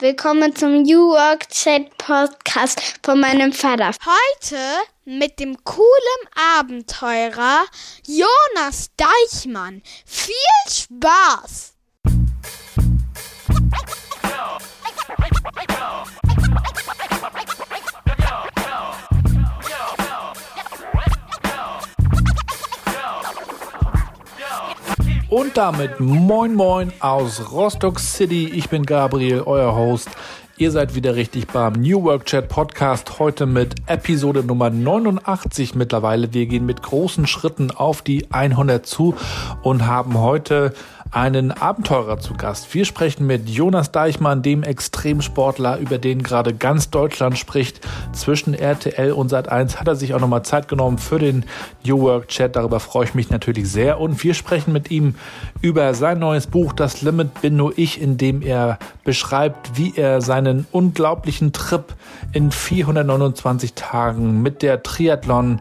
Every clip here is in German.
Willkommen zum New Work Chat Podcast von meinem Vater. Heute mit dem coolen Abenteurer Jonas Deichmann. Viel Spaß! Und damit moin moin aus Rostock City. Ich bin Gabriel, euer Host. Ihr seid wieder richtig beim New Work Chat Podcast. Heute mit Episode Nummer 89 mittlerweile. Wir gehen mit großen Schritten auf die 100 zu und haben heute einen Abenteurer zu Gast. Wir sprechen mit Jonas Deichmann, dem Extremsportler, über den gerade ganz Deutschland spricht. Zwischen RTL und Sat1 hat er sich auch nochmal Zeit genommen für den New Work Chat. Darüber freue ich mich natürlich sehr. Und wir sprechen mit ihm über sein neues Buch Das Limit bin nur ich, in dem er beschreibt, wie er seinen unglaublichen Trip in 429 Tagen mit der Triathlon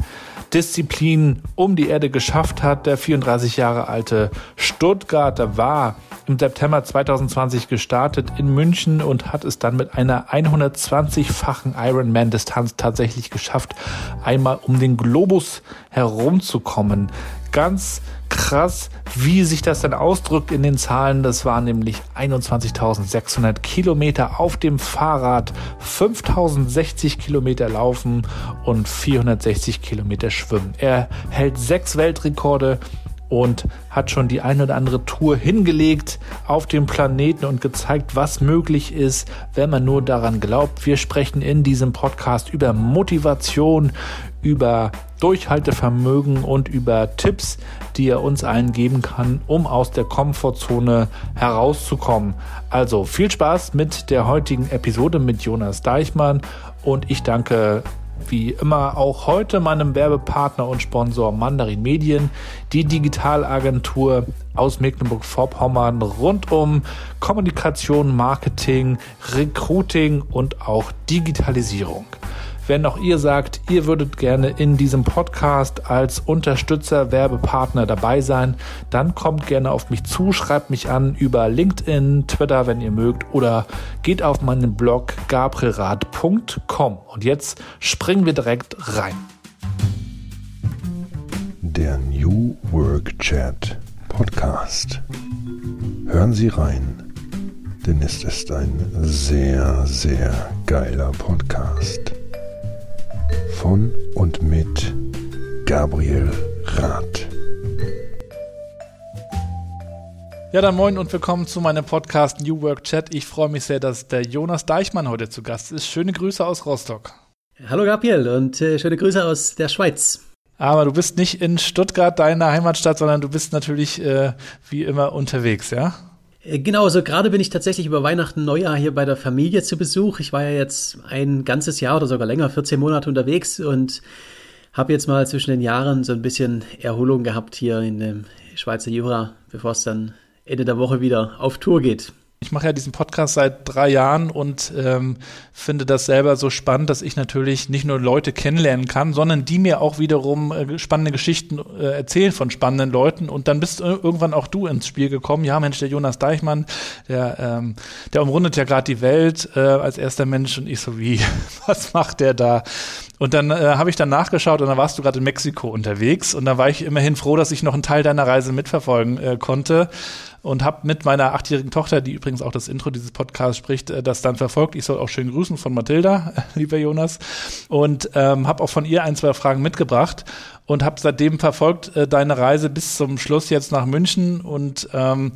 Disziplin um die Erde geschafft hat. Der 34 Jahre alte Stuttgarter war im September 2020 gestartet in München und hat es dann mit einer 120-fachen Ironman-Distanz tatsächlich geschafft, einmal um den Globus herumzukommen. Ganz krass, wie sich das dann ausdrückt in den Zahlen. Das waren nämlich 21.600 Kilometer auf dem Fahrrad, 5.060 Kilometer laufen und 460 Kilometer schwimmen. Er hält sechs Weltrekorde und hat schon die ein oder andere Tour hingelegt auf dem Planeten und gezeigt, was möglich ist, wenn man nur daran glaubt. Wir sprechen in diesem Podcast über Motivation, über Durchhaltevermögen und über Tipps, die er uns allen geben kann, um aus der Komfortzone herauszukommen. Also viel Spaß mit der heutigen Episode mit Jonas Deichmann und ich danke wie immer auch heute meinem Werbepartner und Sponsor Mandarin Medien, die Digitalagentur aus Mecklenburg-Vorpommern rund um Kommunikation, Marketing, Recruiting und auch Digitalisierung. Wenn auch ihr sagt, ihr würdet gerne in diesem Podcast als Unterstützer, Werbepartner dabei sein, dann kommt gerne auf mich zu, schreibt mich an über LinkedIn, Twitter, wenn ihr mögt, oder geht auf meinen Blog gabrielrad.com. Und jetzt springen wir direkt rein. Der New Work Chat Podcast. Hören Sie rein, denn es ist ein sehr, sehr geiler Podcast von und mit Gabriel Rath. Ja, dann moin und willkommen zu meinem Podcast New Work Chat. Ich freue mich sehr, dass der Jonas Deichmann heute zu Gast ist. Schöne Grüße aus Rostock. Hallo Gabriel und äh, schöne Grüße aus der Schweiz. Aber du bist nicht in Stuttgart, deiner Heimatstadt, sondern du bist natürlich äh, wie immer unterwegs, ja? Äh, genau, so gerade bin ich tatsächlich über Weihnachten, Neujahr hier bei der Familie zu Besuch. Ich war ja jetzt ein ganzes Jahr oder sogar länger, 14 Monate unterwegs und habe jetzt mal zwischen den Jahren so ein bisschen Erholung gehabt hier in dem Schweizer Jura, bevor es dann Ende der Woche wieder auf Tour geht. Ich mache ja diesen Podcast seit drei Jahren und ähm, finde das selber so spannend, dass ich natürlich nicht nur Leute kennenlernen kann, sondern die mir auch wiederum äh, spannende Geschichten äh, erzählen von spannenden Leuten. Und dann bist irgendwann auch du ins Spiel gekommen. Ja, Mensch, der Jonas Deichmann, der, ähm, der umrundet ja gerade die Welt äh, als erster Mensch. Und ich so, wie, was macht der da? Und dann äh, habe ich dann nachgeschaut und dann warst du gerade in Mexiko unterwegs. Und da war ich immerhin froh, dass ich noch einen Teil deiner Reise mitverfolgen äh, konnte und habe mit meiner achtjährigen Tochter, die übrigens auch das Intro dieses Podcasts spricht, äh, das dann verfolgt. Ich soll auch schön grüßen von Mathilda, lieber Jonas. Und ähm, habe auch von ihr ein, zwei Fragen mitgebracht und habe seitdem verfolgt äh, deine Reise bis zum Schluss jetzt nach München und ähm,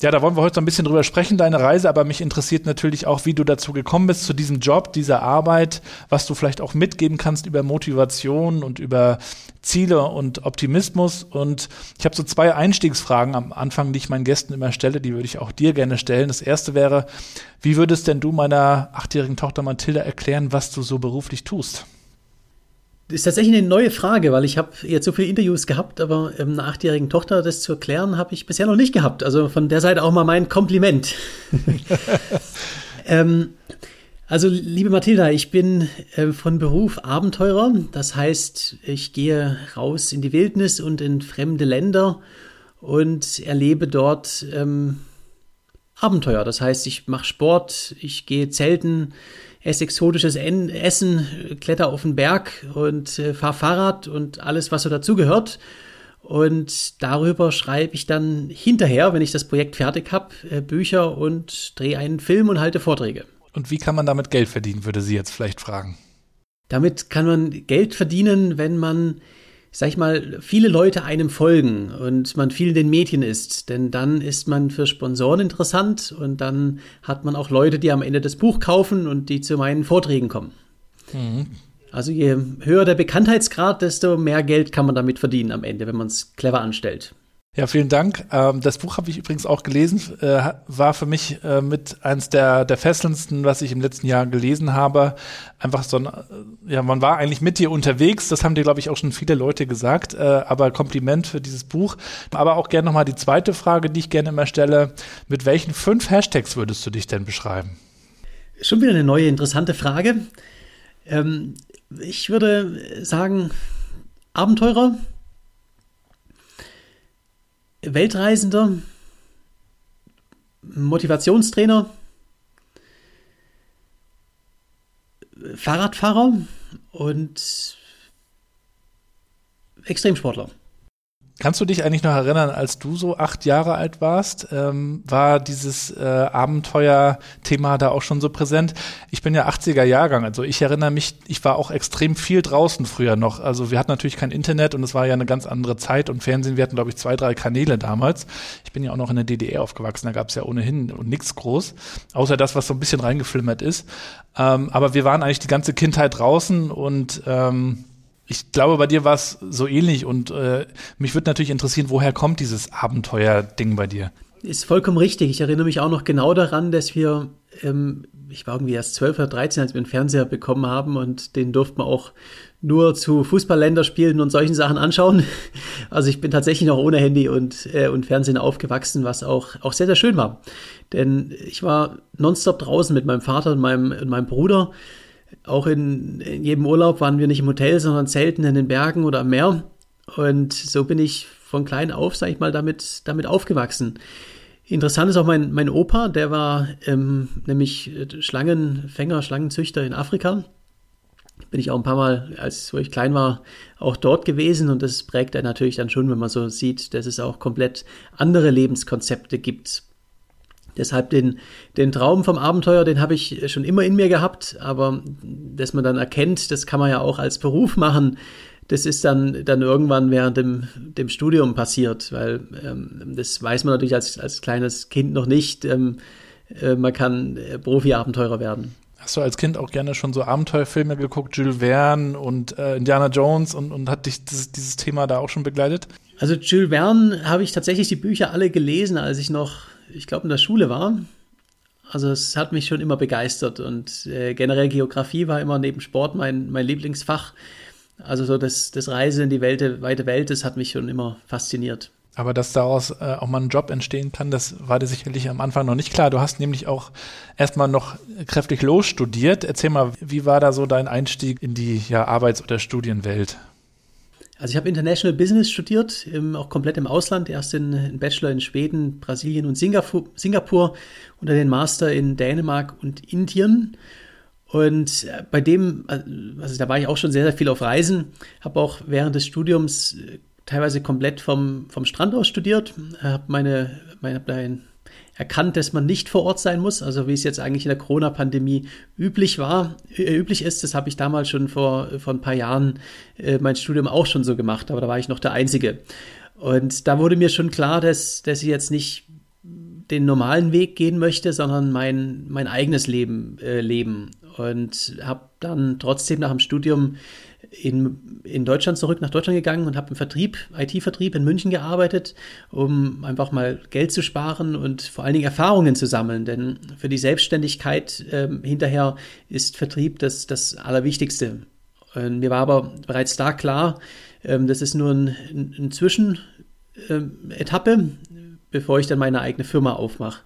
ja, da wollen wir heute so ein bisschen drüber sprechen, deine Reise, aber mich interessiert natürlich auch, wie du dazu gekommen bist, zu diesem Job, dieser Arbeit, was du vielleicht auch mitgeben kannst über Motivation und über Ziele und Optimismus. Und ich habe so zwei Einstiegsfragen am Anfang, die ich meinen Gästen immer stelle, die würde ich auch dir gerne stellen. Das erste wäre, wie würdest denn du meiner achtjährigen Tochter Mathilda erklären, was du so beruflich tust? Das ist tatsächlich eine neue Frage, weil ich habe jetzt so viele Interviews gehabt, aber ähm, einer achtjährigen Tochter das zu erklären, habe ich bisher noch nicht gehabt. Also von der Seite auch mal mein Kompliment. ähm, also liebe Mathilda, ich bin äh, von Beruf Abenteurer. Das heißt, ich gehe raus in die Wildnis und in fremde Länder und erlebe dort ähm, Abenteuer. Das heißt, ich mache Sport, ich gehe zelten, esse exotisches Essen, kletter auf den Berg und äh, fahre Fahrrad und alles, was so dazugehört. Und darüber schreibe ich dann hinterher, wenn ich das Projekt fertig habe, äh, Bücher und drehe einen Film und halte Vorträge. Und wie kann man damit Geld verdienen, würde sie jetzt vielleicht fragen. Damit kann man Geld verdienen, wenn man, sag ich mal, viele Leute einem folgen und man viel in den Medien ist. Denn dann ist man für Sponsoren interessant und dann hat man auch Leute, die am Ende das Buch kaufen und die zu meinen Vorträgen kommen. Mhm. Also je höher der Bekanntheitsgrad, desto mehr Geld kann man damit verdienen am Ende, wenn man es clever anstellt. Ja, vielen Dank. Ähm, das Buch habe ich übrigens auch gelesen, äh, war für mich äh, mit eins der, der fesselndsten, was ich im letzten Jahr gelesen habe. Einfach so ein, äh, ja, man war eigentlich mit dir unterwegs, das haben dir, glaube ich, auch schon viele Leute gesagt, aber Kompliment für dieses Buch. Aber auch gerne nochmal die zweite Frage, die ich gerne immer stelle. Mit welchen fünf Hashtags würdest du dich denn beschreiben? Schon wieder eine neue interessante Frage. Ähm, ich würde sagen, Abenteurer, Weltreisender, Motivationstrainer, Fahrradfahrer und Extremsportler. Kannst du dich eigentlich noch erinnern, als du so acht Jahre alt warst, ähm, war dieses äh, Abenteuer-Thema da auch schon so präsent? Ich bin ja 80er Jahrgang, also ich erinnere mich, ich war auch extrem viel draußen früher noch. Also wir hatten natürlich kein Internet und es war ja eine ganz andere Zeit und Fernsehen, wir hatten glaube ich zwei, drei Kanäle damals. Ich bin ja auch noch in der DDR aufgewachsen, da gab es ja ohnehin nichts groß, außer das, was so ein bisschen reingefilmert ist. Ähm, aber wir waren eigentlich die ganze Kindheit draußen und ähm, ich glaube, bei dir war es so ähnlich und äh, mich würde natürlich interessieren, woher kommt dieses Abenteuer-Ding bei dir? Ist vollkommen richtig. Ich erinnere mich auch noch genau daran, dass wir, ähm, ich war irgendwie erst 12 oder 13, als wir einen Fernseher bekommen haben und den durften wir auch nur zu Fußballländerspielen und solchen Sachen anschauen. Also ich bin tatsächlich noch ohne Handy und, äh, und Fernsehen aufgewachsen, was auch, auch sehr, sehr schön war. Denn ich war nonstop draußen mit meinem Vater und meinem, und meinem Bruder auch in, in, jedem Urlaub waren wir nicht im Hotel, sondern selten in den Bergen oder am Meer. Und so bin ich von klein auf, sag ich mal, damit, damit aufgewachsen. Interessant ist auch mein, mein Opa, der war ähm, nämlich Schlangenfänger, Schlangenzüchter in Afrika. Bin ich auch ein paar Mal, als wo ich klein war, auch dort gewesen und das prägt er natürlich dann schon, wenn man so sieht, dass es auch komplett andere Lebenskonzepte gibt. Deshalb den, den Traum vom Abenteuer, den habe ich schon immer in mir gehabt, aber dass man dann erkennt, das kann man ja auch als Beruf machen, das ist dann, dann irgendwann während dem, dem Studium passiert, weil ähm, das weiß man natürlich als, als kleines Kind noch nicht. Ähm, äh, man kann äh, Profi-Abenteurer werden. Hast du als Kind auch gerne schon so Abenteuerfilme geguckt, Jules Verne und äh, Indiana Jones und, und hat dich dieses, dieses Thema da auch schon begleitet? Also Jules Verne habe ich tatsächlich die Bücher alle gelesen, als ich noch ich glaube, in der Schule war. Also es hat mich schon immer begeistert und äh, generell Geografie war immer neben Sport mein, mein Lieblingsfach. Also so das, das Reisen in die Welt, weite Welt, das hat mich schon immer fasziniert. Aber dass daraus äh, auch mal ein Job entstehen kann, das war dir sicherlich am Anfang noch nicht klar. Du hast nämlich auch erstmal noch kräftig losstudiert. Erzähl mal, wie war da so dein Einstieg in die ja, Arbeits- oder Studienwelt? Also ich habe International Business studiert, im, auch komplett im Ausland. Erst in Bachelor in Schweden, Brasilien und Singapur, Singapur und dann den Master in Dänemark und Indien. Und äh, bei dem, also da war ich auch schon sehr, sehr viel auf Reisen, habe auch während des Studiums äh, teilweise komplett vom, vom Strand aus studiert, habe meine, meine, mein erkannt, dass man nicht vor Ort sein muss, also wie es jetzt eigentlich in der Corona-Pandemie üblich war, äh, üblich ist. Das habe ich damals schon vor, vor ein paar Jahren äh, mein Studium auch schon so gemacht, aber da war ich noch der Einzige. Und da wurde mir schon klar, dass, dass ich jetzt nicht den normalen Weg gehen möchte, sondern mein, mein eigenes Leben äh, leben. Und habe dann trotzdem nach dem Studium in, in Deutschland zurück nach Deutschland gegangen und habe im Vertrieb, IT-Vertrieb in München gearbeitet, um einfach mal Geld zu sparen und vor allen Dingen Erfahrungen zu sammeln. Denn für die Selbstständigkeit äh, hinterher ist Vertrieb das, das Allerwichtigste. Und mir war aber bereits da klar, äh, das ist nur ein, ein Zwischenetappe, äh, bevor ich dann meine eigene Firma aufmache.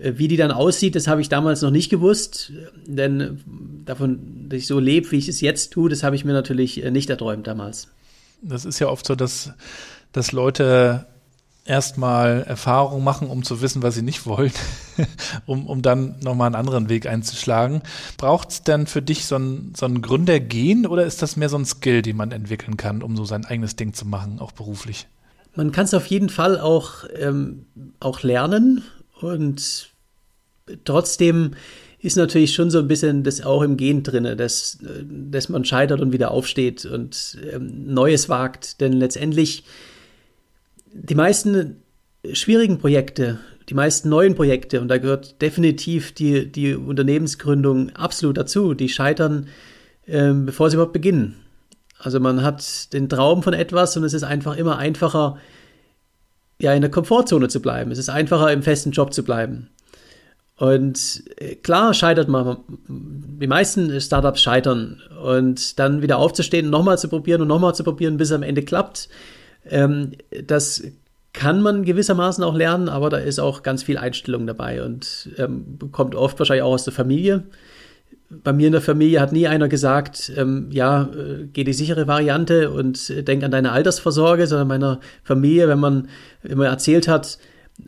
Äh, wie die dann aussieht, das habe ich damals noch nicht gewusst, denn davon, dass ich so lebe, wie ich es jetzt tue, das habe ich mir natürlich äh, nicht erträumt damals. Das ist ja oft so, dass, dass Leute erstmal Erfahrung machen, um zu wissen, was sie nicht wollen, um, um dann nochmal einen anderen Weg einzuschlagen. Braucht es denn für dich so ein, so ein Gründergehen oder ist das mehr so ein Skill, den man entwickeln kann, um so sein eigenes Ding zu machen, auch beruflich? Man kann es auf jeden Fall auch, ähm, auch lernen und trotzdem ist natürlich schon so ein bisschen das auch im Gen drin, dass, dass man scheitert und wieder aufsteht und ähm, Neues wagt. Denn letztendlich die meisten schwierigen Projekte, die meisten neuen Projekte, und da gehört definitiv die, die Unternehmensgründung absolut dazu, die scheitern, ähm, bevor sie überhaupt beginnen. Also man hat den Traum von etwas und es ist einfach immer einfacher, ja, in der Komfortzone zu bleiben. Es ist einfacher, im festen Job zu bleiben. Und äh, klar scheitert man, die meisten Startups scheitern. Und dann wieder aufzustehen, nochmal zu probieren und nochmal zu probieren, bis es am Ende klappt, ähm, das kann man gewissermaßen auch lernen, aber da ist auch ganz viel Einstellung dabei und ähm, kommt oft wahrscheinlich auch aus der Familie. Bei mir in der Familie hat nie einer gesagt, ähm, ja, äh, geh die sichere Variante und äh, denk an deine Altersvorsorge, sondern meiner Familie, wenn man immer erzählt hat,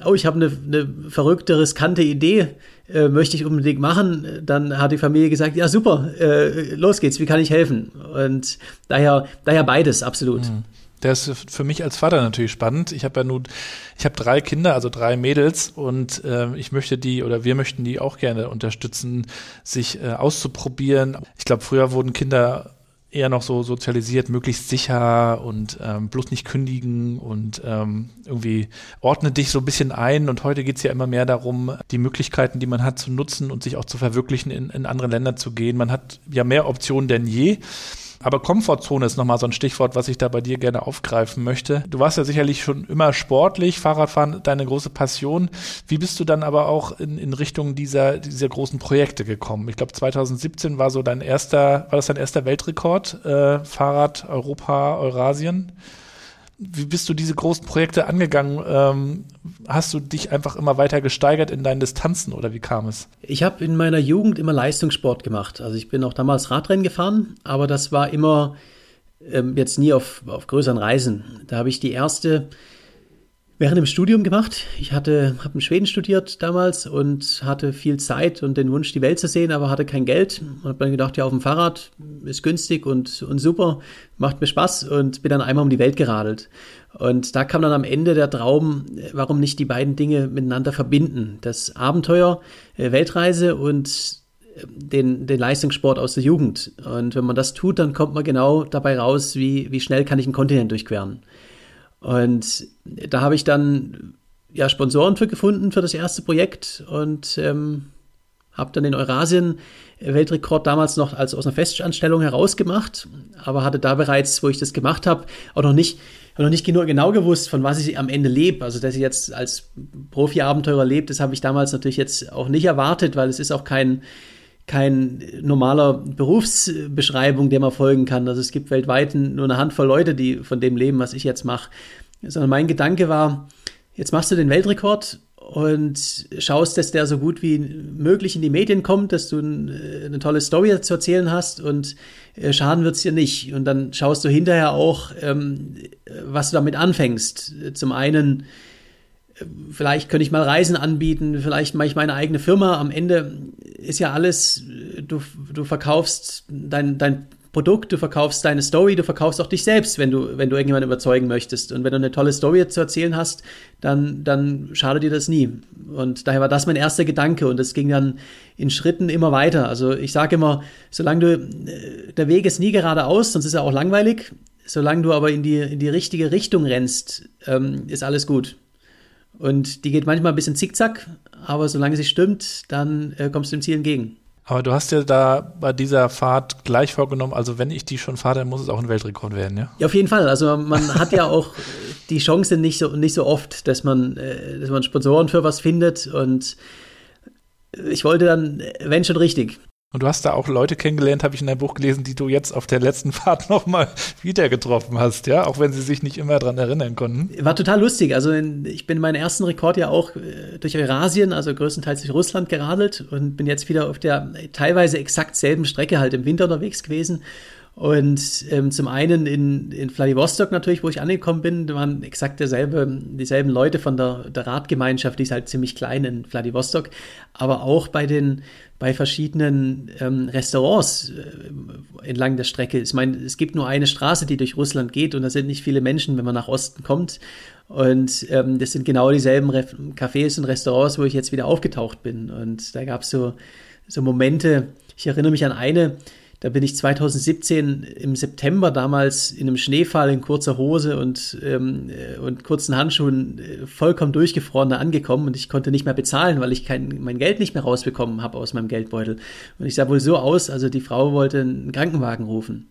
oh, ich habe eine, eine verrückte, riskante Idee, äh, möchte ich unbedingt machen, dann hat die Familie gesagt, ja super, äh, los geht's, wie kann ich helfen? Und daher, daher beides, absolut. Mhm. Der ist für mich als Vater natürlich spannend. Ich habe ja nun, ich habe drei Kinder, also drei Mädels, und äh, ich möchte die oder wir möchten die auch gerne unterstützen, sich äh, auszuprobieren. Ich glaube, früher wurden Kinder eher noch so sozialisiert, möglichst sicher und ähm, bloß nicht kündigen und ähm, irgendwie ordne dich so ein bisschen ein. Und heute geht's ja immer mehr darum, die Möglichkeiten, die man hat, zu nutzen und sich auch zu verwirklichen, in, in andere Länder zu gehen. Man hat ja mehr Optionen denn je. Aber Komfortzone ist nochmal so ein Stichwort, was ich da bei dir gerne aufgreifen möchte. Du warst ja sicherlich schon immer sportlich, Fahrradfahren deine große Passion. Wie bist du dann aber auch in, in Richtung dieser, dieser großen Projekte gekommen? Ich glaube, 2017 war so dein erster, war das dein erster Weltrekord? Äh, Fahrrad Europa, Eurasien? Wie bist du diese großen Projekte angegangen? Ähm, hast du dich einfach immer weiter gesteigert in deinen Distanzen oder wie kam es? Ich habe in meiner Jugend immer Leistungssport gemacht. Also ich bin auch damals Radrennen gefahren, aber das war immer ähm, jetzt nie auf, auf größeren Reisen. Da habe ich die erste während dem Studium gemacht. Ich hatte, habe in Schweden studiert damals und hatte viel Zeit und den Wunsch, die Welt zu sehen, aber hatte kein Geld. Und habe dann gedacht, ja, auf dem Fahrrad ist günstig und, und super, macht mir Spaß und bin dann einmal um die Welt geradelt. Und da kam dann am Ende der Traum, warum nicht die beiden Dinge miteinander verbinden? Das Abenteuer, äh, Weltreise und äh, den, den Leistungssport aus der Jugend. Und wenn man das tut, dann kommt man genau dabei raus, wie, wie schnell kann ich einen Kontinent durchqueren. Und da habe ich dann ja Sponsoren für gefunden für das erste Projekt und ähm, habe dann den Eurasien Weltrekord damals noch als aus einer Festanstellung herausgemacht, aber hatte da bereits, wo ich das gemacht habe, auch noch nicht noch nicht genau, genau gewusst, von was ich am Ende lebe. Also, dass ich jetzt als Profi-Abenteurer lebe, das habe ich damals natürlich jetzt auch nicht erwartet, weil es ist auch kein, kein normaler Berufsbeschreibung, der man folgen kann. Also es gibt weltweit nur eine Handvoll Leute, die von dem leben, was ich jetzt mache. Sondern mein Gedanke war, jetzt machst du den Weltrekord und schaust, dass der so gut wie möglich in die Medien kommt, dass du eine tolle Story zu erzählen hast und äh, schaden wird es dir nicht. Und dann schaust du hinterher auch, ähm, was du damit anfängst. Zum einen vielleicht könnte ich mal Reisen anbieten, vielleicht mache ich meine eigene Firma. Am Ende ist ja alles, du, du verkaufst dein, dein Produkt, du verkaufst deine Story, du verkaufst auch dich selbst, wenn du, wenn du irgendjemanden überzeugen möchtest. Und wenn du eine tolle Story zu erzählen hast, dann, dann schadet dir das nie. Und daher war das mein erster Gedanke und es ging dann in Schritten immer weiter. Also ich sage immer, solange du, äh, der Weg ist nie geradeaus, sonst ist er auch langweilig. Solange du aber in die, in die richtige Richtung rennst, ähm, ist alles gut. Und die geht manchmal ein bisschen zickzack, aber solange sie stimmt, dann äh, kommst du dem Ziel entgegen. Aber du hast ja da bei dieser Fahrt gleich vorgenommen, also wenn ich die schon fahre, dann muss es auch ein Weltrekord werden, ja? Ja, auf jeden Fall. Also man hat ja auch die Chance nicht so, nicht so oft, dass man, äh, dass man Sponsoren für was findet und ich wollte dann, wenn schon richtig. Und du hast da auch Leute kennengelernt, habe ich in deinem Buch gelesen, die du jetzt auf der letzten Fahrt nochmal wieder getroffen hast, ja, auch wenn sie sich nicht immer daran erinnern konnten. War total lustig. Also in, ich bin meinen ersten Rekord ja auch äh, durch Eurasien, also größtenteils durch Russland geradelt und bin jetzt wieder auf der teilweise exakt selben Strecke halt im Winter unterwegs gewesen. Und ähm, zum einen in, in Vladivostok natürlich, wo ich angekommen bin, waren exakt derselbe, dieselben Leute von der, der Radgemeinschaft, die ist halt ziemlich klein in Vladivostok, aber auch bei den bei verschiedenen ähm, Restaurants äh, entlang der Strecke. Ich meine, es gibt nur eine Straße, die durch Russland geht und da sind nicht viele Menschen, wenn man nach Osten kommt. Und ähm, das sind genau dieselben Re Cafés und Restaurants, wo ich jetzt wieder aufgetaucht bin. Und da gab es so, so Momente, ich erinnere mich an eine, da bin ich 2017 im September damals in einem Schneefall in kurzer Hose und, ähm, äh, und kurzen Handschuhen äh, vollkommen durchgefroren angekommen und ich konnte nicht mehr bezahlen, weil ich kein, mein Geld nicht mehr rausbekommen habe aus meinem Geldbeutel. Und ich sah wohl so aus, also die Frau wollte einen Krankenwagen rufen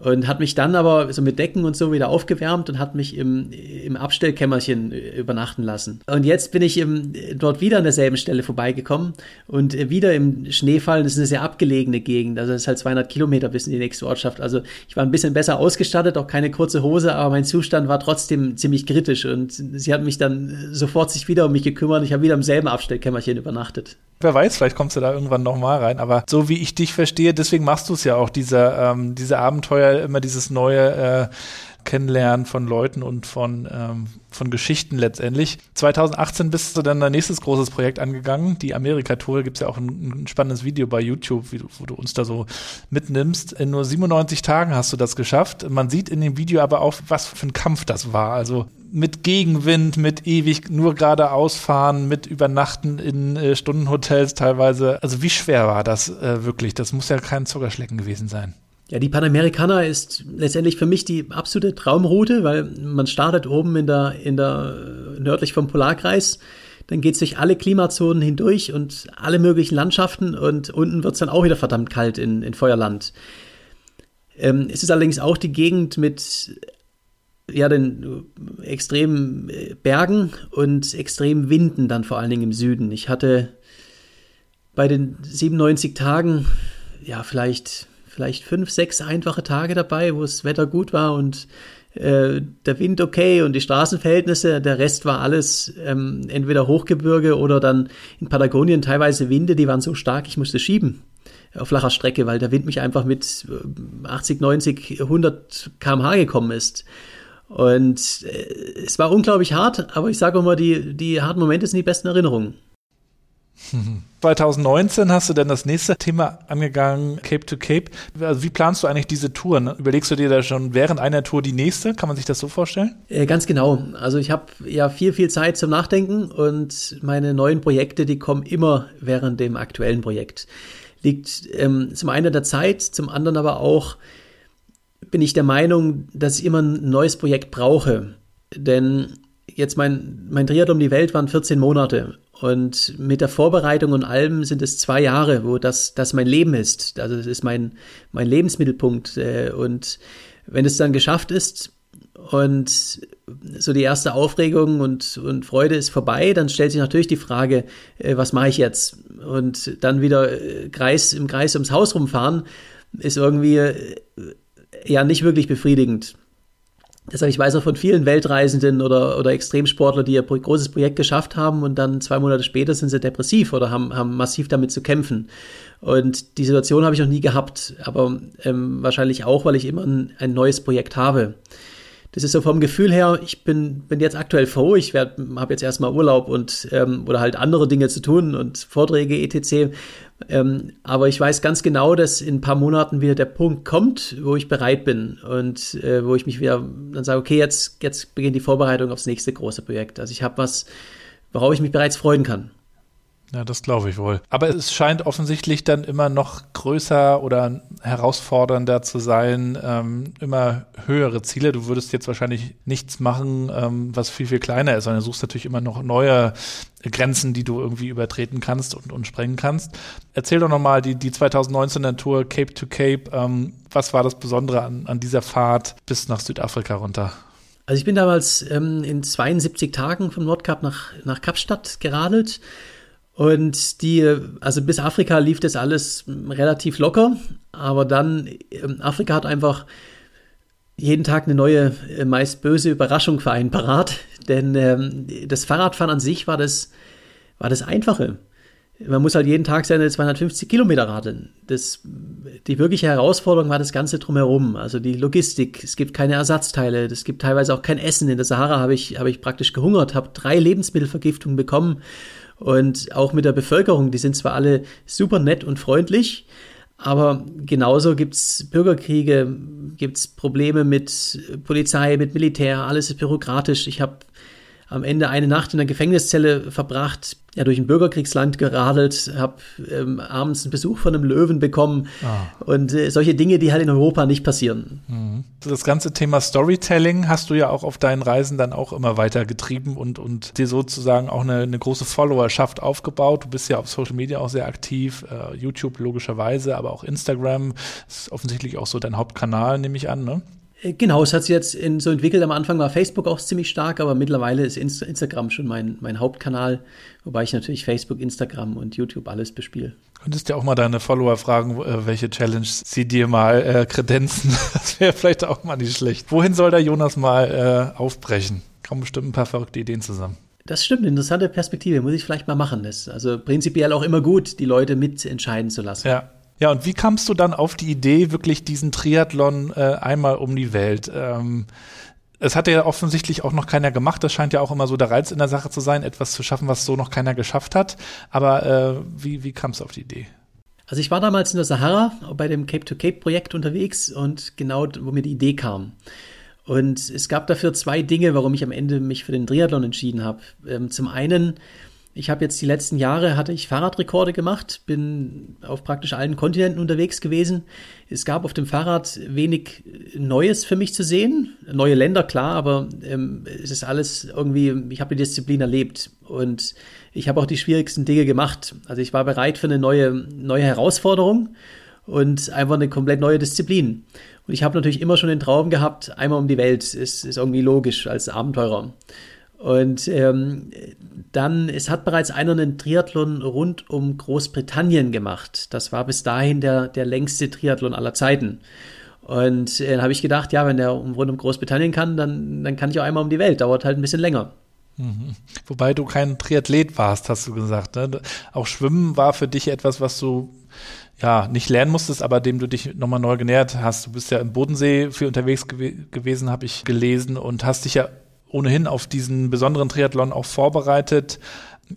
und hat mich dann aber so mit Decken und so wieder aufgewärmt und hat mich im, im Abstellkämmerchen äh, übernachten lassen. Und jetzt bin ich im, dort wieder an derselben Stelle vorbeigekommen und äh, wieder im Schneefall. Das ist eine sehr abgelegene Gegend, also es ist halt 200 Kilometer bis in die nächste Ortschaft. Also ich war ein bisschen besser ausgestattet, auch keine kurze Hose, aber mein Zustand war trotzdem ziemlich kritisch und sie hat mich dann sofort sich wieder um mich gekümmert. Ich habe wieder im selben Abstellkämmerchen übernachtet. Wer weiß, vielleicht kommst du da irgendwann nochmal rein. Aber so wie ich dich verstehe, deswegen machst du es ja auch, diese, ähm, diese Abenteuer, immer dieses neue äh, Kennenlernen von Leuten und von, ähm, von Geschichten letztendlich. 2018 bist du dann dein nächstes großes Projekt angegangen, die Amerika-Tour. Gibt es ja auch ein, ein, spannendes Video bei YouTube, du, wo du uns da so mitnimmst. In nur 97 Tagen hast du das geschafft. Man sieht in dem Video aber auch, was für ein Kampf das war. Also mit Gegenwind, mit ewig nur geradeaus fahren, mit Übernachten in äh, Stundenhotels teilweise. Also wie schwer war das äh, wirklich? Das muss ja kein Zuckerschlecken gewesen sein. Ja, die Panamericana ist letztendlich für mich die absolute Traumroute, weil man startet oben in der, in der äh, nördlich vom Polarkreis, dann geht es durch alle Klimazonen hindurch und alle möglichen Landschaften und unten wird es dann auch wieder verdammt kalt in, in Feuerland. Ähm, es ist allerdings auch die Gegend mit ja, den extremen äh, Bergen und extremen Winden dann vor allen Dingen im Süden. Ich hatte bei den 97 Tagen ja vielleicht vielleicht fünf, sechs einfache Tage dabei, wo das Wetter gut war und äh, der Wind okay und die Straßenverhältnisse. Der Rest war alles ähm, entweder Hochgebirge oder dann in Patagonien teilweise Winde, die waren so stark, ich musste schieben auf flacher Strecke, weil der Wind mich einfach mit 80, 90, 100 km/h gekommen ist. Und äh, es war unglaublich hart, aber ich sage immer, die, die harten Momente sind die besten Erinnerungen. 2019 hast du dann das nächste Thema angegangen, Cape to Cape. Also wie planst du eigentlich diese Tour? Ne? Überlegst du dir da schon während einer Tour die nächste? Kann man sich das so vorstellen? Äh, ganz genau. Also ich habe ja viel, viel Zeit zum Nachdenken und meine neuen Projekte, die kommen immer während dem aktuellen Projekt. Liegt ähm, zum einen der Zeit, zum anderen aber auch bin ich der Meinung, dass ich immer ein neues Projekt brauche. Denn jetzt mein, mein Triathlon um die Welt waren 14 Monate. Und mit der Vorbereitung und allem sind es zwei Jahre, wo das, das mein Leben ist. Also das ist mein, mein Lebensmittelpunkt. Äh, und wenn es dann geschafft ist und so die erste Aufregung und, und Freude ist vorbei, dann stellt sich natürlich die Frage, äh, was mache ich jetzt? Und dann wieder äh, Kreis, im Kreis ums Haus rumfahren, ist irgendwie ja nicht wirklich befriedigend. Deshalb, ich weiß auch von vielen Weltreisenden oder, oder Extremsportler, die ihr großes Projekt geschafft haben und dann zwei Monate später sind sie depressiv oder haben, haben massiv damit zu kämpfen. Und die Situation habe ich noch nie gehabt, aber ähm, wahrscheinlich auch, weil ich immer ein, ein neues Projekt habe. Das ist so vom Gefühl her, ich bin, bin jetzt aktuell froh, ich habe jetzt erstmal Urlaub und ähm, oder halt andere Dinge zu tun und Vorträge etc. Ähm, aber ich weiß ganz genau, dass in ein paar Monaten wieder der Punkt kommt, wo ich bereit bin und äh, wo ich mich wieder dann sage, okay, jetzt, jetzt beginnt die Vorbereitung aufs nächste große Projekt. Also ich habe was, worauf ich mich bereits freuen kann. Ja, das glaube ich wohl. Aber es scheint offensichtlich dann immer noch größer oder herausfordernder zu sein, ähm, immer höhere Ziele. Du würdest jetzt wahrscheinlich nichts machen, ähm, was viel, viel kleiner ist, sondern du suchst natürlich immer noch neue Grenzen, die du irgendwie übertreten kannst und, und sprengen kannst. Erzähl doch nochmal die, die 2019er Tour Cape to Cape. Ähm, was war das Besondere an, an dieser Fahrt bis nach Südafrika runter? Also ich bin damals ähm, in 72 Tagen vom Nordkap nach, nach Kapstadt geradelt und die, also bis Afrika lief das alles relativ locker, aber dann, ähm, Afrika hat einfach jeden Tag eine neue, äh, meist böse Überraschung für einen parat. Denn ähm, das Fahrradfahren an sich war das, war das Einfache. Man muss halt jeden Tag seine 250 Kilometer radeln. Das die wirkliche Herausforderung war das Ganze drumherum, also die Logistik. Es gibt keine Ersatzteile, es gibt teilweise auch kein Essen. In der Sahara habe ich, habe ich praktisch gehungert, habe drei Lebensmittelvergiftungen bekommen und auch mit der Bevölkerung, die sind zwar alle super nett und freundlich, aber genauso gibt es Bürgerkriege, gibt es Probleme mit Polizei, mit Militär, alles ist bürokratisch. Ich habe am Ende eine Nacht in der Gefängniszelle verbracht, ja, durch ein Bürgerkriegsland geradelt, habe ähm, abends einen Besuch von einem Löwen bekommen ah. und äh, solche Dinge, die halt in Europa nicht passieren. Mhm. Das ganze Thema Storytelling hast du ja auch auf deinen Reisen dann auch immer weiter getrieben und, und dir sozusagen auch eine, eine große Followerschaft aufgebaut. Du bist ja auf Social Media auch sehr aktiv, äh, YouTube logischerweise, aber auch Instagram ist offensichtlich auch so dein Hauptkanal, nehme ich an, ne? Äh, genau, es hat sich jetzt in, so entwickelt. Am Anfang war Facebook auch ziemlich stark, aber mittlerweile ist Inst Instagram schon mein, mein Hauptkanal, wobei ich natürlich Facebook, Instagram und YouTube alles bespiele. Könntest ja auch mal deine Follower fragen, äh, welche Challenge sie dir mal äh, kredenzen. Das wäre vielleicht auch mal nicht schlecht. Wohin soll der Jonas mal äh, aufbrechen? Kommen bestimmt ein paar verrückte Ideen zusammen. Das stimmt, interessante Perspektive, muss ich vielleicht mal machen. Das ist also prinzipiell auch immer gut, die Leute mitentscheiden zu lassen. Ja, ja, und wie kamst du dann auf die Idee, wirklich diesen Triathlon äh, einmal um die Welt? Ähm, es hat ja offensichtlich auch noch keiner gemacht. Das scheint ja auch immer so der Reiz in der Sache zu sein, etwas zu schaffen, was so noch keiner geschafft hat. Aber äh, wie, wie kamst du auf die Idee? Also ich war damals in der Sahara bei dem Cape-to-Cape-Projekt unterwegs und genau, wo mir die Idee kam. Und es gab dafür zwei Dinge, warum ich am Ende mich für den Triathlon entschieden habe. Ähm, zum einen ich habe jetzt die letzten Jahre hatte ich Fahrradrekorde gemacht, bin auf praktisch allen Kontinenten unterwegs gewesen. Es gab auf dem Fahrrad wenig Neues für mich zu sehen. Neue Länder, klar, aber ähm, es ist alles irgendwie, ich habe die Disziplin erlebt und ich habe auch die schwierigsten Dinge gemacht. Also ich war bereit für eine neue, neue Herausforderung und einfach eine komplett neue Disziplin. Und ich habe natürlich immer schon den Traum gehabt, einmal um die Welt. Ist, ist irgendwie logisch als Abenteurer. Und ähm, dann, es hat bereits einer einen Triathlon rund um Großbritannien gemacht. Das war bis dahin der, der längste Triathlon aller Zeiten. Und äh, dann habe ich gedacht, ja, wenn der rund um Großbritannien kann, dann, dann kann ich auch einmal um die Welt. Dauert halt ein bisschen länger. Mhm. Wobei du kein Triathlet warst, hast du gesagt. Ne? Auch Schwimmen war für dich etwas, was du ja nicht lernen musstest, aber dem du dich nochmal neu genähert hast. Du bist ja im Bodensee viel unterwegs gew gewesen, habe ich gelesen, und hast dich ja ohnehin auf diesen besonderen Triathlon auch vorbereitet.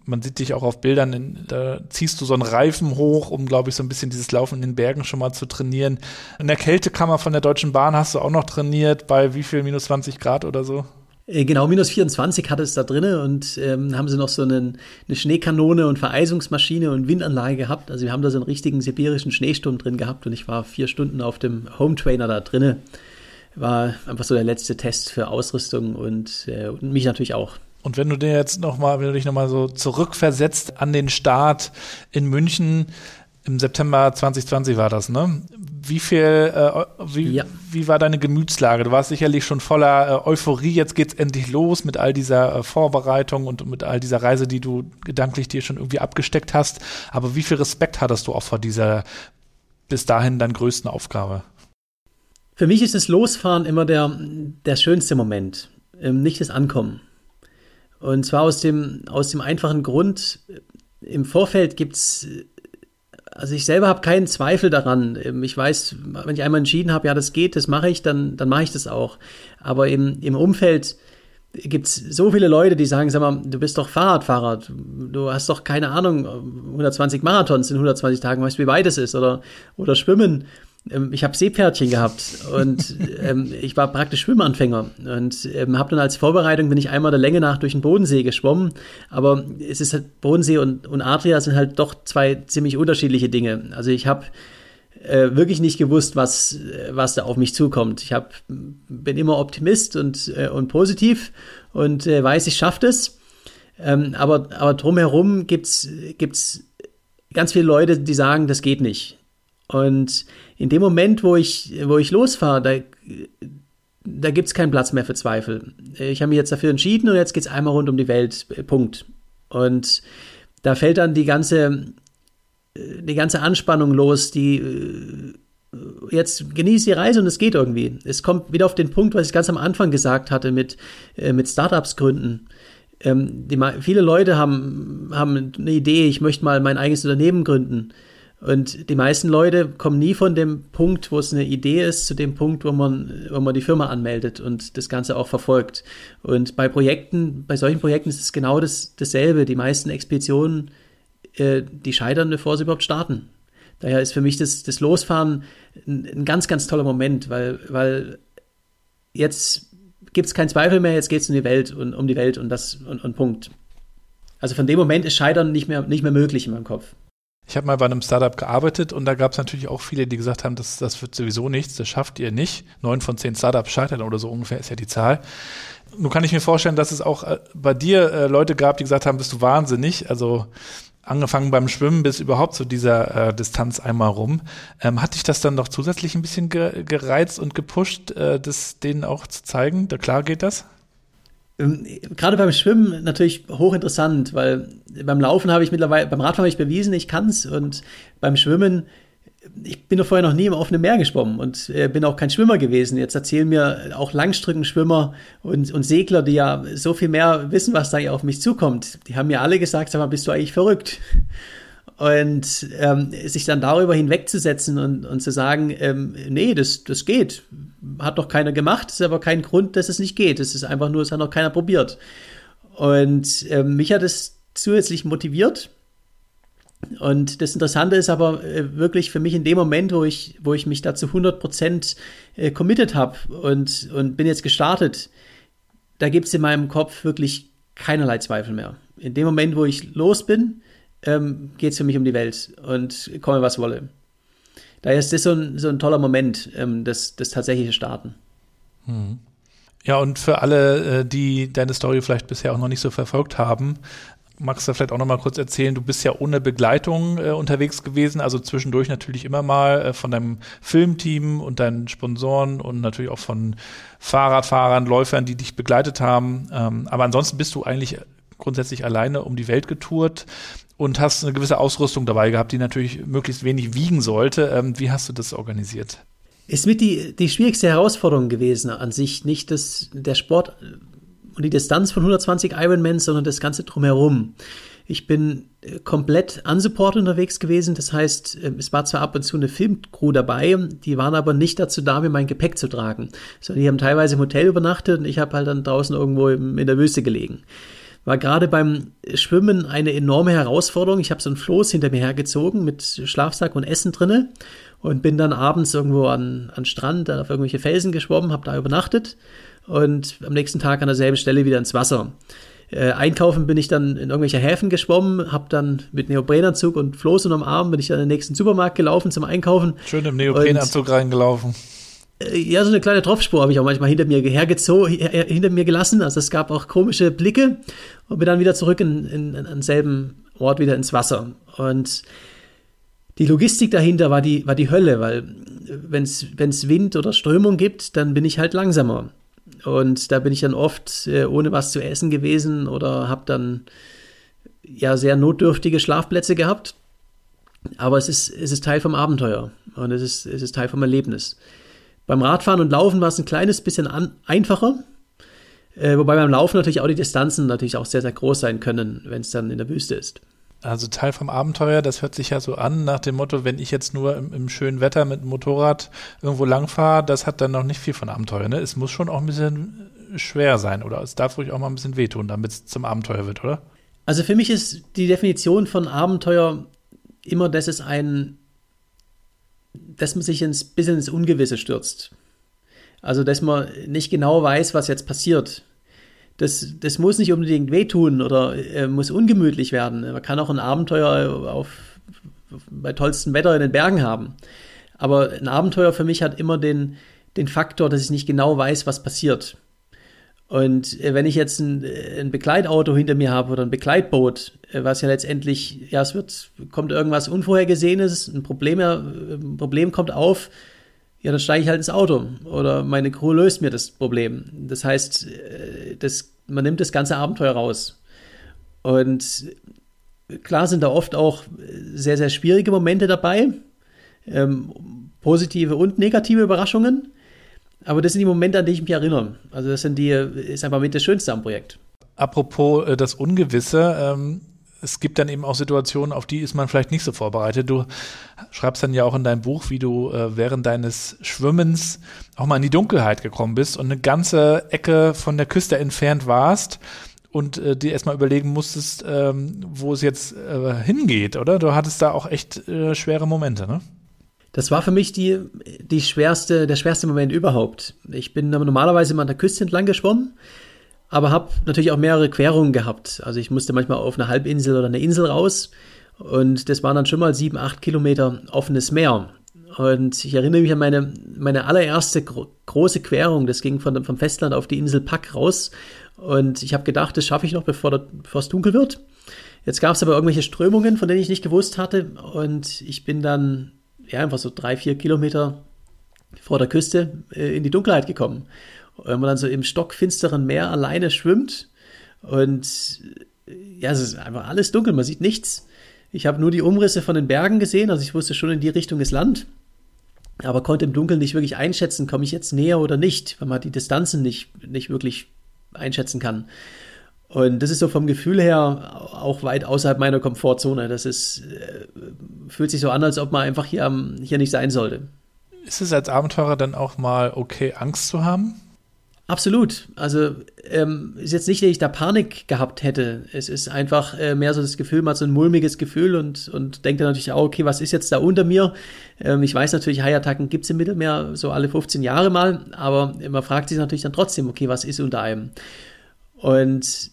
Man sieht dich auch auf Bildern, in, da ziehst du so einen Reifen hoch, um, glaube ich, so ein bisschen dieses Laufen in den Bergen schon mal zu trainieren. In der Kältekammer von der Deutschen Bahn hast du auch noch trainiert, bei wie viel, minus 20 Grad oder so? Äh, genau, minus 24 hatte es da drinnen und ähm, haben sie noch so einen, eine Schneekanone und Vereisungsmaschine und Windanlage gehabt. Also wir haben da so einen richtigen sibirischen Schneesturm drin gehabt und ich war vier Stunden auf dem Home Trainer da drinnen war einfach so der letzte Test für Ausrüstung und, äh, und mich natürlich auch. Und wenn du dir jetzt nochmal, wenn du dich nochmal so zurückversetzt an den Start in München, im September 2020 war das, ne? Wie viel, äh, wie, ja. wie war deine Gemütslage? Du warst sicherlich schon voller äh, Euphorie. Jetzt geht's endlich los mit all dieser äh, Vorbereitung und mit all dieser Reise, die du gedanklich dir schon irgendwie abgesteckt hast. Aber wie viel Respekt hattest du auch vor dieser bis dahin deinen größten Aufgabe? Für mich ist das Losfahren immer der, der schönste Moment, ähm, nicht das Ankommen. Und zwar aus dem, aus dem einfachen Grund, im Vorfeld gibt es, also ich selber habe keinen Zweifel daran. Ähm, ich weiß, wenn ich einmal entschieden habe, ja, das geht, das mache ich, dann, dann mache ich das auch. Aber im, im Umfeld gibt es so viele Leute, die sagen, sag mal, du bist doch Fahrradfahrer, du hast doch keine Ahnung, 120 Marathons in 120 Tagen, weißt du, wie weit es ist, oder, oder Schwimmen. Ähm, ich habe Seepferdchen gehabt und ähm, ich war praktisch Schwimmanfänger und ähm, habe dann als Vorbereitung bin ich einmal der Länge nach durch den Bodensee geschwommen, aber es ist halt Bodensee und, und Adria sind halt doch zwei ziemlich unterschiedliche Dinge. Also ich habe äh, wirklich nicht gewusst, was, was da auf mich zukommt. Ich hab, bin immer Optimist und, äh, und positiv und äh, weiß, ich schaffe das. Ähm, aber, aber drumherum gibt's gibt's ganz viele Leute, die sagen, das geht nicht. Und in dem Moment, wo ich, wo ich losfahre, da, da gibt es keinen Platz mehr für Zweifel. Ich habe mich jetzt dafür entschieden und jetzt geht es einmal rund um die Welt. Punkt. Und da fällt dann die ganze, die ganze Anspannung los, die jetzt genieße die Reise und es geht irgendwie. Es kommt wieder auf den Punkt, was ich ganz am Anfang gesagt hatte mit, mit Startups gründen. Ähm, die, viele Leute haben, haben eine Idee, ich möchte mal mein eigenes Unternehmen gründen. Und die meisten Leute kommen nie von dem Punkt, wo es eine Idee ist, zu dem Punkt, wo man, wo man die Firma anmeldet und das Ganze auch verfolgt. Und bei Projekten, bei solchen Projekten ist es genau das, dasselbe. Die meisten Expeditionen, äh, die scheitern, bevor sie überhaupt starten. Daher ist für mich das, das Losfahren ein, ein ganz, ganz toller Moment, weil, weil jetzt gibt es keinen Zweifel mehr, jetzt geht es um die Welt und um die Welt und das und, und Punkt. Also von dem Moment ist Scheitern nicht mehr, nicht mehr möglich in meinem Kopf. Ich habe mal bei einem Startup gearbeitet und da gab es natürlich auch viele, die gesagt haben, das, das wird sowieso nichts, das schafft ihr nicht. Neun von zehn Startups scheitern oder so ungefähr ist ja die Zahl. Nun kann ich mir vorstellen, dass es auch äh, bei dir äh, Leute gab, die gesagt haben, bist du wahnsinnig. Also angefangen beim Schwimmen bis überhaupt zu dieser äh, Distanz einmal rum. Ähm, hat dich das dann noch zusätzlich ein bisschen ge gereizt und gepusht, äh, das denen auch zu zeigen? Da klar geht das? Ähm, gerade beim Schwimmen natürlich hochinteressant, weil beim Laufen habe ich mittlerweile, beim Radfahren habe ich bewiesen, ich kann es und beim Schwimmen, ich bin doch vorher noch nie im offenen Meer geschwommen und äh, bin auch kein Schwimmer gewesen. Jetzt erzählen mir auch Langstreckenschwimmer und, und Segler, die ja so viel mehr wissen, was da auf mich zukommt. Die haben mir alle gesagt, sag mal, bist du eigentlich verrückt? Und ähm, sich dann darüber hinwegzusetzen und, und zu sagen, ähm, nee, das, das geht. Hat doch keiner gemacht, ist aber kein Grund, dass es nicht geht. Es ist einfach nur, es hat noch keiner probiert. Und ähm, mich hat es zusätzlich motiviert. Und das Interessante ist aber äh, wirklich für mich in dem Moment, wo ich, wo ich mich dazu 100% äh, committed habe und, und bin jetzt gestartet, da gibt es in meinem Kopf wirklich keinerlei Zweifel mehr. In dem Moment, wo ich los bin, ähm, geht es für mich um die Welt und komme, was wolle. Daher ist das so ein, so ein toller Moment, ähm, das, das tatsächliche Starten. Hm. Ja, und für alle, äh, die deine Story vielleicht bisher auch noch nicht so verfolgt haben, magst du vielleicht auch noch mal kurz erzählen, du bist ja ohne Begleitung äh, unterwegs gewesen, also zwischendurch natürlich immer mal äh, von deinem Filmteam und deinen Sponsoren und natürlich auch von Fahrradfahrern, Läufern, die dich begleitet haben. Ähm, aber ansonsten bist du eigentlich grundsätzlich alleine um die Welt getourt und hast eine gewisse Ausrüstung dabei gehabt, die natürlich möglichst wenig wiegen sollte. Ähm, wie hast du das organisiert? Ist mit die, die schwierigste Herausforderung gewesen an sich, nicht das, der Sport und die Distanz von 120 Ironmans, sondern das Ganze drumherum. Ich bin äh, komplett unsupport unterwegs gewesen. Das heißt, äh, es war zwar ab und zu eine Filmcrew dabei, die waren aber nicht dazu da, mir mein Gepäck zu tragen. Sondern die haben teilweise im Hotel übernachtet und ich habe halt dann draußen irgendwo in der Wüste gelegen war gerade beim Schwimmen eine enorme Herausforderung. Ich habe so ein Floß hinter mir hergezogen mit Schlafsack und Essen drinne und bin dann abends irgendwo an, an Strand, auf irgendwelche Felsen geschwommen, habe da übernachtet und am nächsten Tag an derselben Stelle wieder ins Wasser. Äh, einkaufen bin ich dann in irgendwelche Häfen geschwommen, habe dann mit Neoprenanzug und Floß unterm Arm bin ich dann in den nächsten Supermarkt gelaufen zum Einkaufen. Schön im Neoprenanzug reingelaufen. Äh, ja, so eine kleine Tropfspur habe ich auch manchmal hinter mir hergezogen, hinter mir gelassen. Also es gab auch komische Blicke und bin dann wieder zurück in, in, in denselben Ort wieder ins Wasser. Und die Logistik dahinter war die, war die Hölle, weil wenn es Wind oder Strömung gibt, dann bin ich halt langsamer. Und da bin ich dann oft äh, ohne was zu essen gewesen oder habe dann ja sehr notdürftige Schlafplätze gehabt. Aber es ist, es ist Teil vom Abenteuer und es ist, es ist Teil vom Erlebnis. Beim Radfahren und Laufen war es ein kleines bisschen an, einfacher. Äh, wobei beim Laufen natürlich auch die Distanzen natürlich auch sehr, sehr groß sein können, wenn es dann in der Wüste ist. Also Teil vom Abenteuer, das hört sich ja so an nach dem Motto, wenn ich jetzt nur im, im schönen Wetter mit dem Motorrad irgendwo langfahre, das hat dann noch nicht viel von Abenteuer. Ne? Es muss schon auch ein bisschen schwer sein oder es darf ruhig auch mal ein bisschen wehtun, damit es zum Abenteuer wird, oder? Also für mich ist die Definition von Abenteuer immer, dass es ein dass man sich ins, bisschen ins Ungewisse stürzt. Also, dass man nicht genau weiß, was jetzt passiert. Das, das muss nicht unbedingt wehtun oder äh, muss ungemütlich werden. Man kann auch ein Abenteuer auf, bei tollstem Wetter in den Bergen haben. Aber ein Abenteuer für mich hat immer den, den Faktor, dass ich nicht genau weiß, was passiert. Und äh, wenn ich jetzt ein, äh, ein, Begleitauto hinter mir habe oder ein Begleitboot, äh, was ja letztendlich, ja, es wird, kommt irgendwas Unvorhergesehenes, ein Problem, ein Problem kommt auf, ja, dann steige ich halt ins Auto oder meine Crew löst mir das Problem. Das heißt, das, man nimmt das ganze Abenteuer raus. Und klar sind da oft auch sehr, sehr schwierige Momente dabei, ähm, positive und negative Überraschungen. Aber das sind die Momente, an die ich mich erinnere. Also das sind die, ist einfach mit das Schönste am Projekt. Apropos äh, das Ungewisse, ähm, es gibt dann eben auch Situationen, auf die ist man vielleicht nicht so vorbereitet. Du schreibst dann ja auch in deinem Buch, wie du äh, während deines Schwimmens auch mal in die Dunkelheit gekommen bist und eine ganze Ecke von der Küste entfernt warst und äh, dir erstmal überlegen musstest, ähm, wo es jetzt äh, hingeht, oder? Du hattest da auch echt äh, schwere Momente, ne? Das war für mich die, die schwerste, der schwerste Moment überhaupt. Ich bin normalerweise immer an der Küste entlang geschwommen, aber habe natürlich auch mehrere Querungen gehabt. Also ich musste manchmal auf eine Halbinsel oder eine Insel raus und das waren dann schon mal sieben, acht Kilometer offenes Meer. Und ich erinnere mich an meine, meine allererste gro große Querung. Das ging von, vom Festland auf die Insel Pack raus. Und ich habe gedacht, das schaffe ich noch, bevor, es dunkel wird. Jetzt gab es aber irgendwelche Strömungen, von denen ich nicht gewusst hatte. Und ich bin dann ja, einfach so drei, vier Kilometer vor der Küste äh, in die Dunkelheit gekommen. Und wenn man dann so im stockfinsteren Meer alleine schwimmt und äh, ja, es ist einfach alles dunkel, man sieht nichts. Ich habe nur die Umrisse von den Bergen gesehen, also ich wusste schon, in die Richtung ist Land, aber konnte im Dunkeln nicht wirklich einschätzen, komme ich jetzt näher oder nicht, weil man die Distanzen nicht, nicht wirklich einschätzen kann. Und das ist so vom Gefühl her auch weit außerhalb meiner Komfortzone. Das ist, äh, fühlt sich so an, als ob man einfach hier, hier nicht sein sollte. Ist es als Abenteurer dann auch mal okay, Angst zu haben? Absolut. Also ähm, ist jetzt nicht, dass ich da Panik gehabt hätte. Es ist einfach äh, mehr so das Gefühl, man hat so ein mulmiges Gefühl und, und denkt dann natürlich auch, okay, was ist jetzt da unter mir? Ähm, ich weiß natürlich, Haiattacken gibt es im Mittelmeer so alle 15 Jahre mal, aber man fragt sich natürlich dann trotzdem, okay, was ist unter einem? Und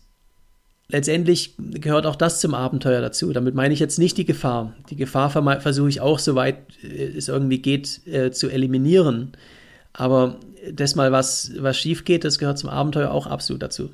letztendlich gehört auch das zum Abenteuer dazu. Damit meine ich jetzt nicht die Gefahr. Die Gefahr versuche ich auch, soweit äh, es irgendwie geht, äh, zu eliminieren. Aber das mal, was, was schief geht, das gehört zum Abenteuer auch absolut dazu.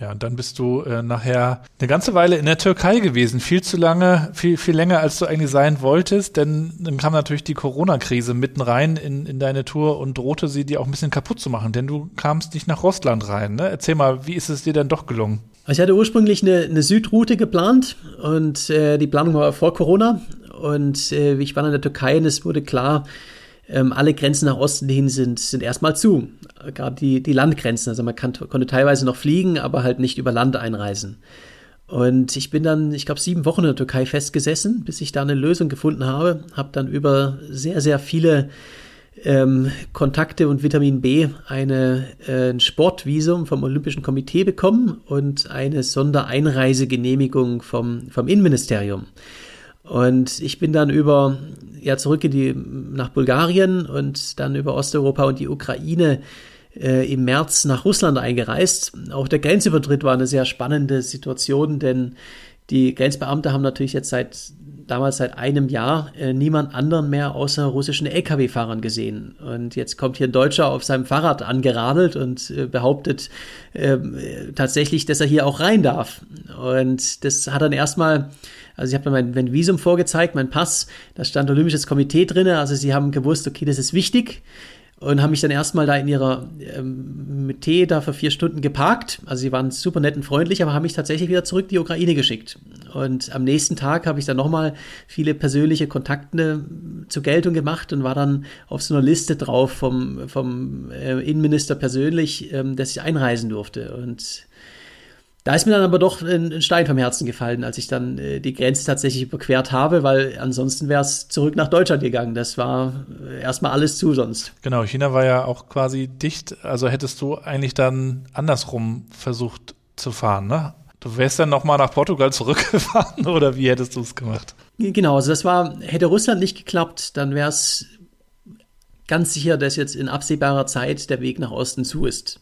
Ja, und dann bist du äh, nachher eine ganze Weile in der Türkei gewesen. Viel zu lange, viel, viel länger, als du eigentlich sein wolltest, denn dann kam natürlich die Corona-Krise mitten rein in, in deine Tour und drohte sie dir auch ein bisschen kaputt zu machen, denn du kamst nicht nach Russland rein. Ne? Erzähl mal, wie ist es dir dann doch gelungen? Also ich hatte ursprünglich eine, eine Südroute geplant und äh, die Planung war vor Corona und äh, ich war in der Türkei und es wurde klar, ähm, alle Grenzen nach Osten hin sind, sind erstmal zu. Gerade die, die Landgrenzen. Also man kann, konnte teilweise noch fliegen, aber halt nicht über Land einreisen. Und ich bin dann, ich glaube, sieben Wochen in der Türkei festgesessen, bis ich da eine Lösung gefunden habe. Habe dann über sehr, sehr viele ähm, Kontakte und Vitamin B eine, äh, ein Sportvisum vom Olympischen Komitee bekommen und eine Sondereinreisegenehmigung vom, vom Innenministerium. Und ich bin dann über, ja, zurück in die, nach Bulgarien und dann über Osteuropa und die Ukraine äh, im März nach Russland eingereist. Auch der Grenzübertritt war eine sehr spannende Situation, denn die Grenzbeamte haben natürlich jetzt seit damals seit einem Jahr äh, niemand anderen mehr außer russischen Lkw-Fahrern gesehen. Und jetzt kommt hier ein Deutscher auf seinem Fahrrad angeradelt und äh, behauptet äh, tatsächlich, dass er hier auch rein darf. Und das hat dann erstmal also ich habe mein, mein Visum vorgezeigt, mein Pass, da stand Olympisches Komitee drin. Also sie haben gewusst, okay, das ist wichtig und haben mich dann erstmal da in ihrer ähm, mit Tee da für vier Stunden geparkt. Also sie waren super nett und freundlich, aber haben mich tatsächlich wieder zurück in die Ukraine geschickt. Und am nächsten Tag habe ich dann nochmal viele persönliche Kontakte zur Geltung gemacht und war dann auf so einer Liste drauf vom, vom äh, Innenminister persönlich, ähm, dass ich einreisen durfte. Und da ist mir dann aber doch ein Stein vom Herzen gefallen, als ich dann äh, die Grenze tatsächlich überquert habe, weil ansonsten wäre es zurück nach Deutschland gegangen. Das war äh, erstmal alles zu sonst. Genau, China war ja auch quasi dicht. Also hättest du eigentlich dann andersrum versucht zu fahren, ne? Du wärst dann nochmal nach Portugal zurückgefahren oder wie hättest du es gemacht? Genau, also das war, hätte Russland nicht geklappt, dann wäre es ganz sicher, dass jetzt in absehbarer Zeit der Weg nach Osten zu ist.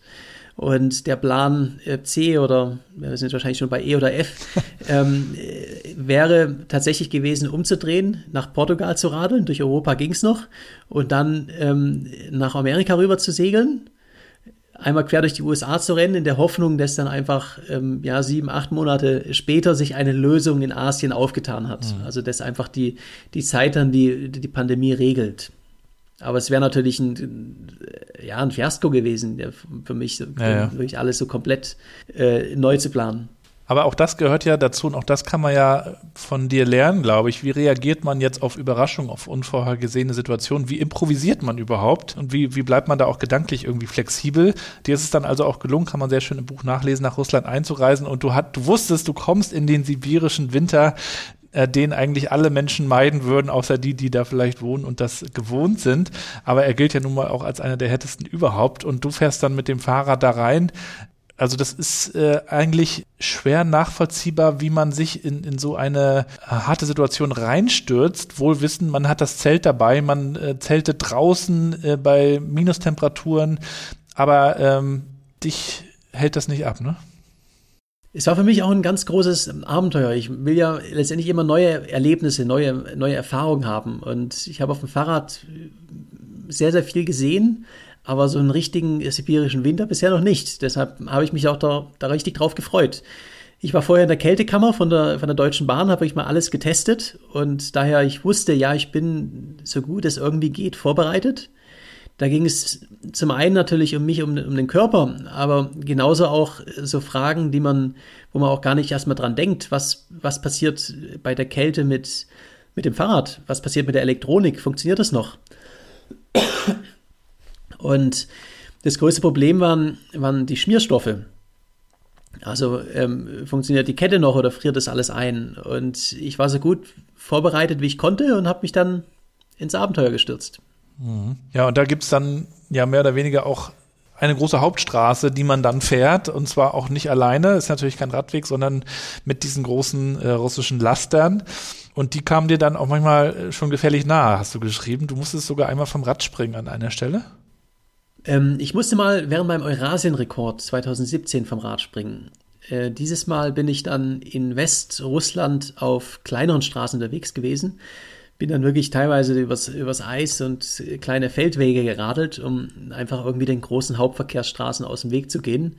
Und der Plan äh, C oder wir sind wahrscheinlich schon bei E oder F ähm, äh, wäre tatsächlich gewesen, umzudrehen, nach Portugal zu radeln. Durch Europa ging es noch und dann ähm, nach Amerika rüber zu segeln. Einmal quer durch die USA zu rennen, in der Hoffnung, dass dann einfach ähm, ja, sieben, acht Monate später sich eine Lösung in Asien aufgetan hat. Mhm. Also dass einfach die, die Zeit dann die, die Pandemie regelt. Aber es wäre natürlich ein, ja, ein Fiasko gewesen, der für mich ja. wirklich alles so komplett äh, neu zu planen. Aber auch das gehört ja dazu und auch das kann man ja von dir lernen, glaube ich. Wie reagiert man jetzt auf Überraschungen, auf unvorhergesehene Situationen? Wie improvisiert man überhaupt? Und wie, wie bleibt man da auch gedanklich irgendwie flexibel? Dir ist es dann also auch gelungen, kann man sehr schön im Buch nachlesen, nach Russland einzureisen und du, hat, du wusstest, du kommst in den sibirischen Winter, äh, den eigentlich alle Menschen meiden würden, außer die, die da vielleicht wohnen und das gewohnt sind. Aber er gilt ja nun mal auch als einer der härtesten überhaupt. Und du fährst dann mit dem Fahrrad da rein. Also das ist äh, eigentlich schwer nachvollziehbar, wie man sich in, in so eine äh, harte Situation reinstürzt. Wohl wissen, man hat das Zelt dabei, man äh, zeltet draußen äh, bei Minustemperaturen, aber ähm, dich hält das nicht ab, ne? Es war für mich auch ein ganz großes Abenteuer. Ich will ja letztendlich immer neue Erlebnisse, neue, neue Erfahrungen haben. Und ich habe auf dem Fahrrad sehr, sehr viel gesehen, aber so einen richtigen sibirischen Winter bisher noch nicht. Deshalb habe ich mich auch da, da richtig drauf gefreut. Ich war vorher in der Kältekammer von der, von der Deutschen Bahn, habe ich mal alles getestet und daher ich wusste, ja, ich bin so gut es irgendwie geht vorbereitet. Da ging es zum einen natürlich um mich, um, um den Körper, aber genauso auch so Fragen, die man, wo man auch gar nicht erstmal dran denkt, was, was passiert bei der Kälte mit, mit dem Fahrrad, was passiert mit der Elektronik, funktioniert das noch? Und das größte Problem waren, waren die Schmierstoffe. Also ähm, funktioniert die Kette noch oder friert das alles ein? Und ich war so gut vorbereitet, wie ich konnte und habe mich dann ins Abenteuer gestürzt. Mhm. Ja, und da gibt es dann ja mehr oder weniger auch eine große Hauptstraße, die man dann fährt, und zwar auch nicht alleine, ist natürlich kein Radweg, sondern mit diesen großen äh, russischen Lastern. Und die kamen dir dann auch manchmal schon gefährlich nahe, hast du geschrieben. Du musstest sogar einmal vom Rad springen an einer Stelle. Ähm, ich musste mal während meinem Eurasien-Rekord 2017 vom Rad springen. Äh, dieses Mal bin ich dann in Westrussland auf kleineren Straßen unterwegs gewesen. Bin dann wirklich teilweise übers, übers Eis und kleine Feldwege geradelt, um einfach irgendwie den großen Hauptverkehrsstraßen aus dem Weg zu gehen.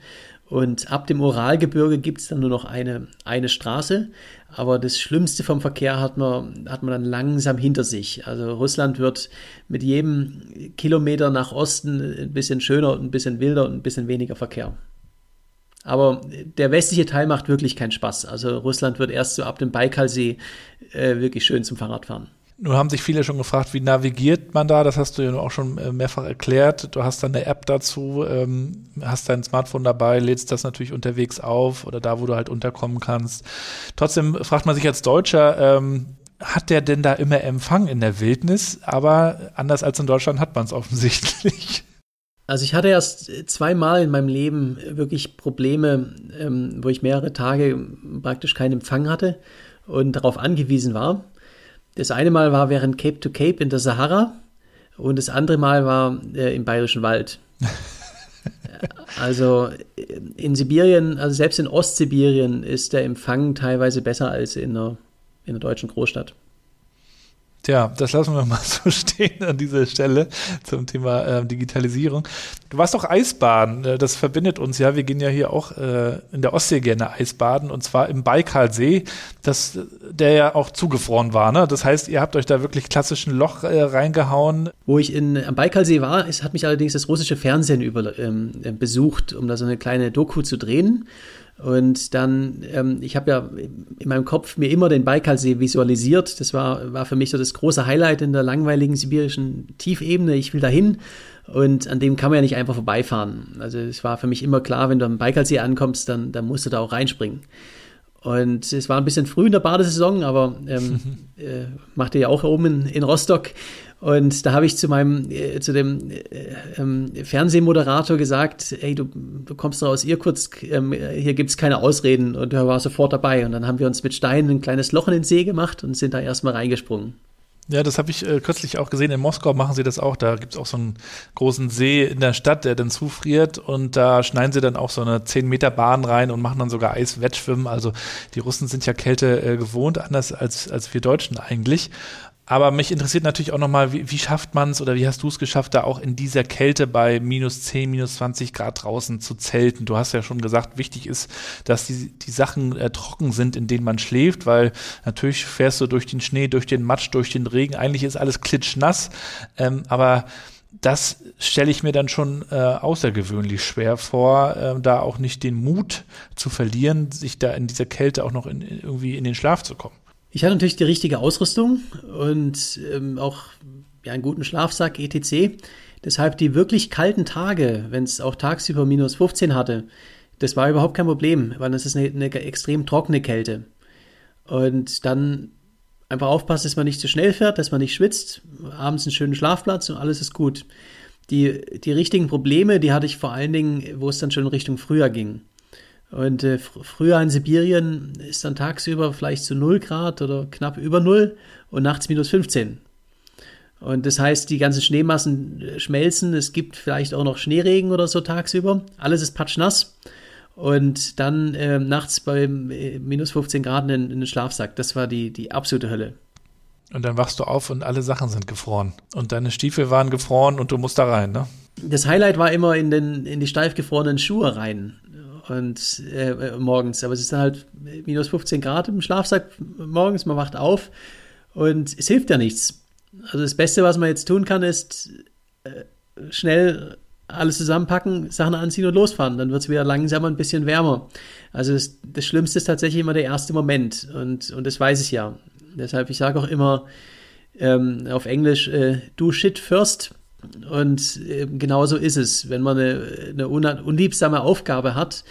Und ab dem Uralgebirge gibt es dann nur noch eine, eine Straße. Aber das Schlimmste vom Verkehr hat man, hat man dann langsam hinter sich. Also Russland wird mit jedem Kilometer nach Osten ein bisschen schöner, ein bisschen wilder und ein bisschen weniger Verkehr. Aber der westliche Teil macht wirklich keinen Spaß. Also Russland wird erst so ab dem Baikalsee äh, wirklich schön zum Fahrradfahren. Nun haben sich viele schon gefragt, wie navigiert man da? Das hast du ja auch schon äh, mehrfach erklärt. Du hast dann eine App dazu, ähm, hast dein Smartphone dabei, lädst das natürlich unterwegs auf oder da, wo du halt unterkommen kannst. Trotzdem fragt man sich als Deutscher, ähm, hat der denn da immer Empfang in der Wildnis? Aber anders als in Deutschland hat man es offensichtlich. Also ich hatte erst zweimal in meinem Leben wirklich Probleme, ähm, wo ich mehrere Tage praktisch keinen Empfang hatte und darauf angewiesen war. Das eine Mal war während Cape to Cape in der Sahara und das andere Mal war äh, im Bayerischen Wald. also äh, in Sibirien, also selbst in Ostsibirien ist der Empfang teilweise besser als in einer, in einer deutschen Großstadt. Tja, das lassen wir mal so stehen an dieser Stelle zum Thema äh, Digitalisierung. Du warst doch Eisbaden, äh, das verbindet uns ja. Wir gehen ja hier auch äh, in der Ostsee gerne Eisbaden und zwar im Baikalsee, das, der ja auch zugefroren war. Ne? Das heißt, ihr habt euch da wirklich klassischen Loch äh, reingehauen. Wo ich in, am Baikalsee war, ist, hat mich allerdings das russische Fernsehen über, ähm, besucht, um da so eine kleine Doku zu drehen. Und dann, ähm, ich habe ja in meinem Kopf mir immer den Baikalsee visualisiert. Das war, war für mich so das große Highlight in der langweiligen sibirischen Tiefebene. Ich will dahin und an dem kann man ja nicht einfach vorbeifahren. Also es war für mich immer klar, wenn du am Baikalsee ankommst, dann, dann musst du da auch reinspringen. Und es war ein bisschen früh in der Badesaison, aber ähm, äh, machte ja auch oben in, in Rostock. Und da habe ich zu meinem, äh, zu dem äh, ähm, Fernsehmoderator gesagt, hey, du, du kommst doch aus Irkutsk, ähm, hier gibt's keine Ausreden. Und er war sofort dabei. Und dann haben wir uns mit Steinen ein kleines Loch in den See gemacht und sind da erstmal reingesprungen. Ja, das habe ich äh, kürzlich auch gesehen. In Moskau machen sie das auch. Da gibt's auch so einen großen See in der Stadt, der dann zufriert. Und da schneiden sie dann auch so eine 10 Meter Bahn rein und machen dann sogar Eiswettschwimmen. Also die Russen sind ja Kälte äh, gewohnt, anders als, als wir Deutschen eigentlich. Aber mich interessiert natürlich auch nochmal, wie, wie schafft man es oder wie hast du es geschafft, da auch in dieser Kälte bei minus 10, minus 20 Grad draußen zu zelten? Du hast ja schon gesagt, wichtig ist, dass die, die Sachen äh, trocken sind, in denen man schläft, weil natürlich fährst du durch den Schnee, durch den Matsch, durch den Regen. Eigentlich ist alles klitschnass. Ähm, aber das stelle ich mir dann schon äh, außergewöhnlich schwer vor, äh, da auch nicht den Mut zu verlieren, sich da in dieser Kälte auch noch in, irgendwie in den Schlaf zu kommen. Ich hatte natürlich die richtige Ausrüstung und ähm, auch ja, einen guten Schlafsack etc. Deshalb die wirklich kalten Tage, wenn es auch tagsüber minus 15 hatte, das war überhaupt kein Problem, weil das ist eine, eine extrem trockene Kälte. Und dann einfach aufpassen, dass man nicht zu schnell fährt, dass man nicht schwitzt, abends einen schönen Schlafplatz und alles ist gut. Die, die richtigen Probleme, die hatte ich vor allen Dingen, wo es dann schon Richtung Frühjahr ging. Und äh, früher in Sibirien ist dann tagsüber vielleicht zu 0 Grad oder knapp über 0 und nachts minus 15. Und das heißt, die ganzen Schneemassen äh, schmelzen. Es gibt vielleicht auch noch Schneeregen oder so tagsüber. Alles ist patschnass. Und dann äh, nachts bei äh, minus 15 Grad in, in den Schlafsack. Das war die, die absolute Hölle. Und dann wachst du auf und alle Sachen sind gefroren. Und deine Stiefel waren gefroren und du musst da rein, ne? Das Highlight war immer in, den, in die steif gefrorenen Schuhe rein. Und äh, morgens. Aber es ist dann halt minus 15 Grad im Schlafsack morgens. Man wacht auf und es hilft ja nichts. Also das Beste, was man jetzt tun kann, ist äh, schnell alles zusammenpacken, Sachen anziehen und losfahren. Dann wird es wieder langsam ein bisschen wärmer. Also das, das, Schlimmste ist tatsächlich immer der erste Moment. Und, und das weiß ich ja. Deshalb, ich sage auch immer ähm, auf Englisch, äh, do shit first. Und äh, genauso ist es. Wenn man eine, eine unliebsame Aufgabe hat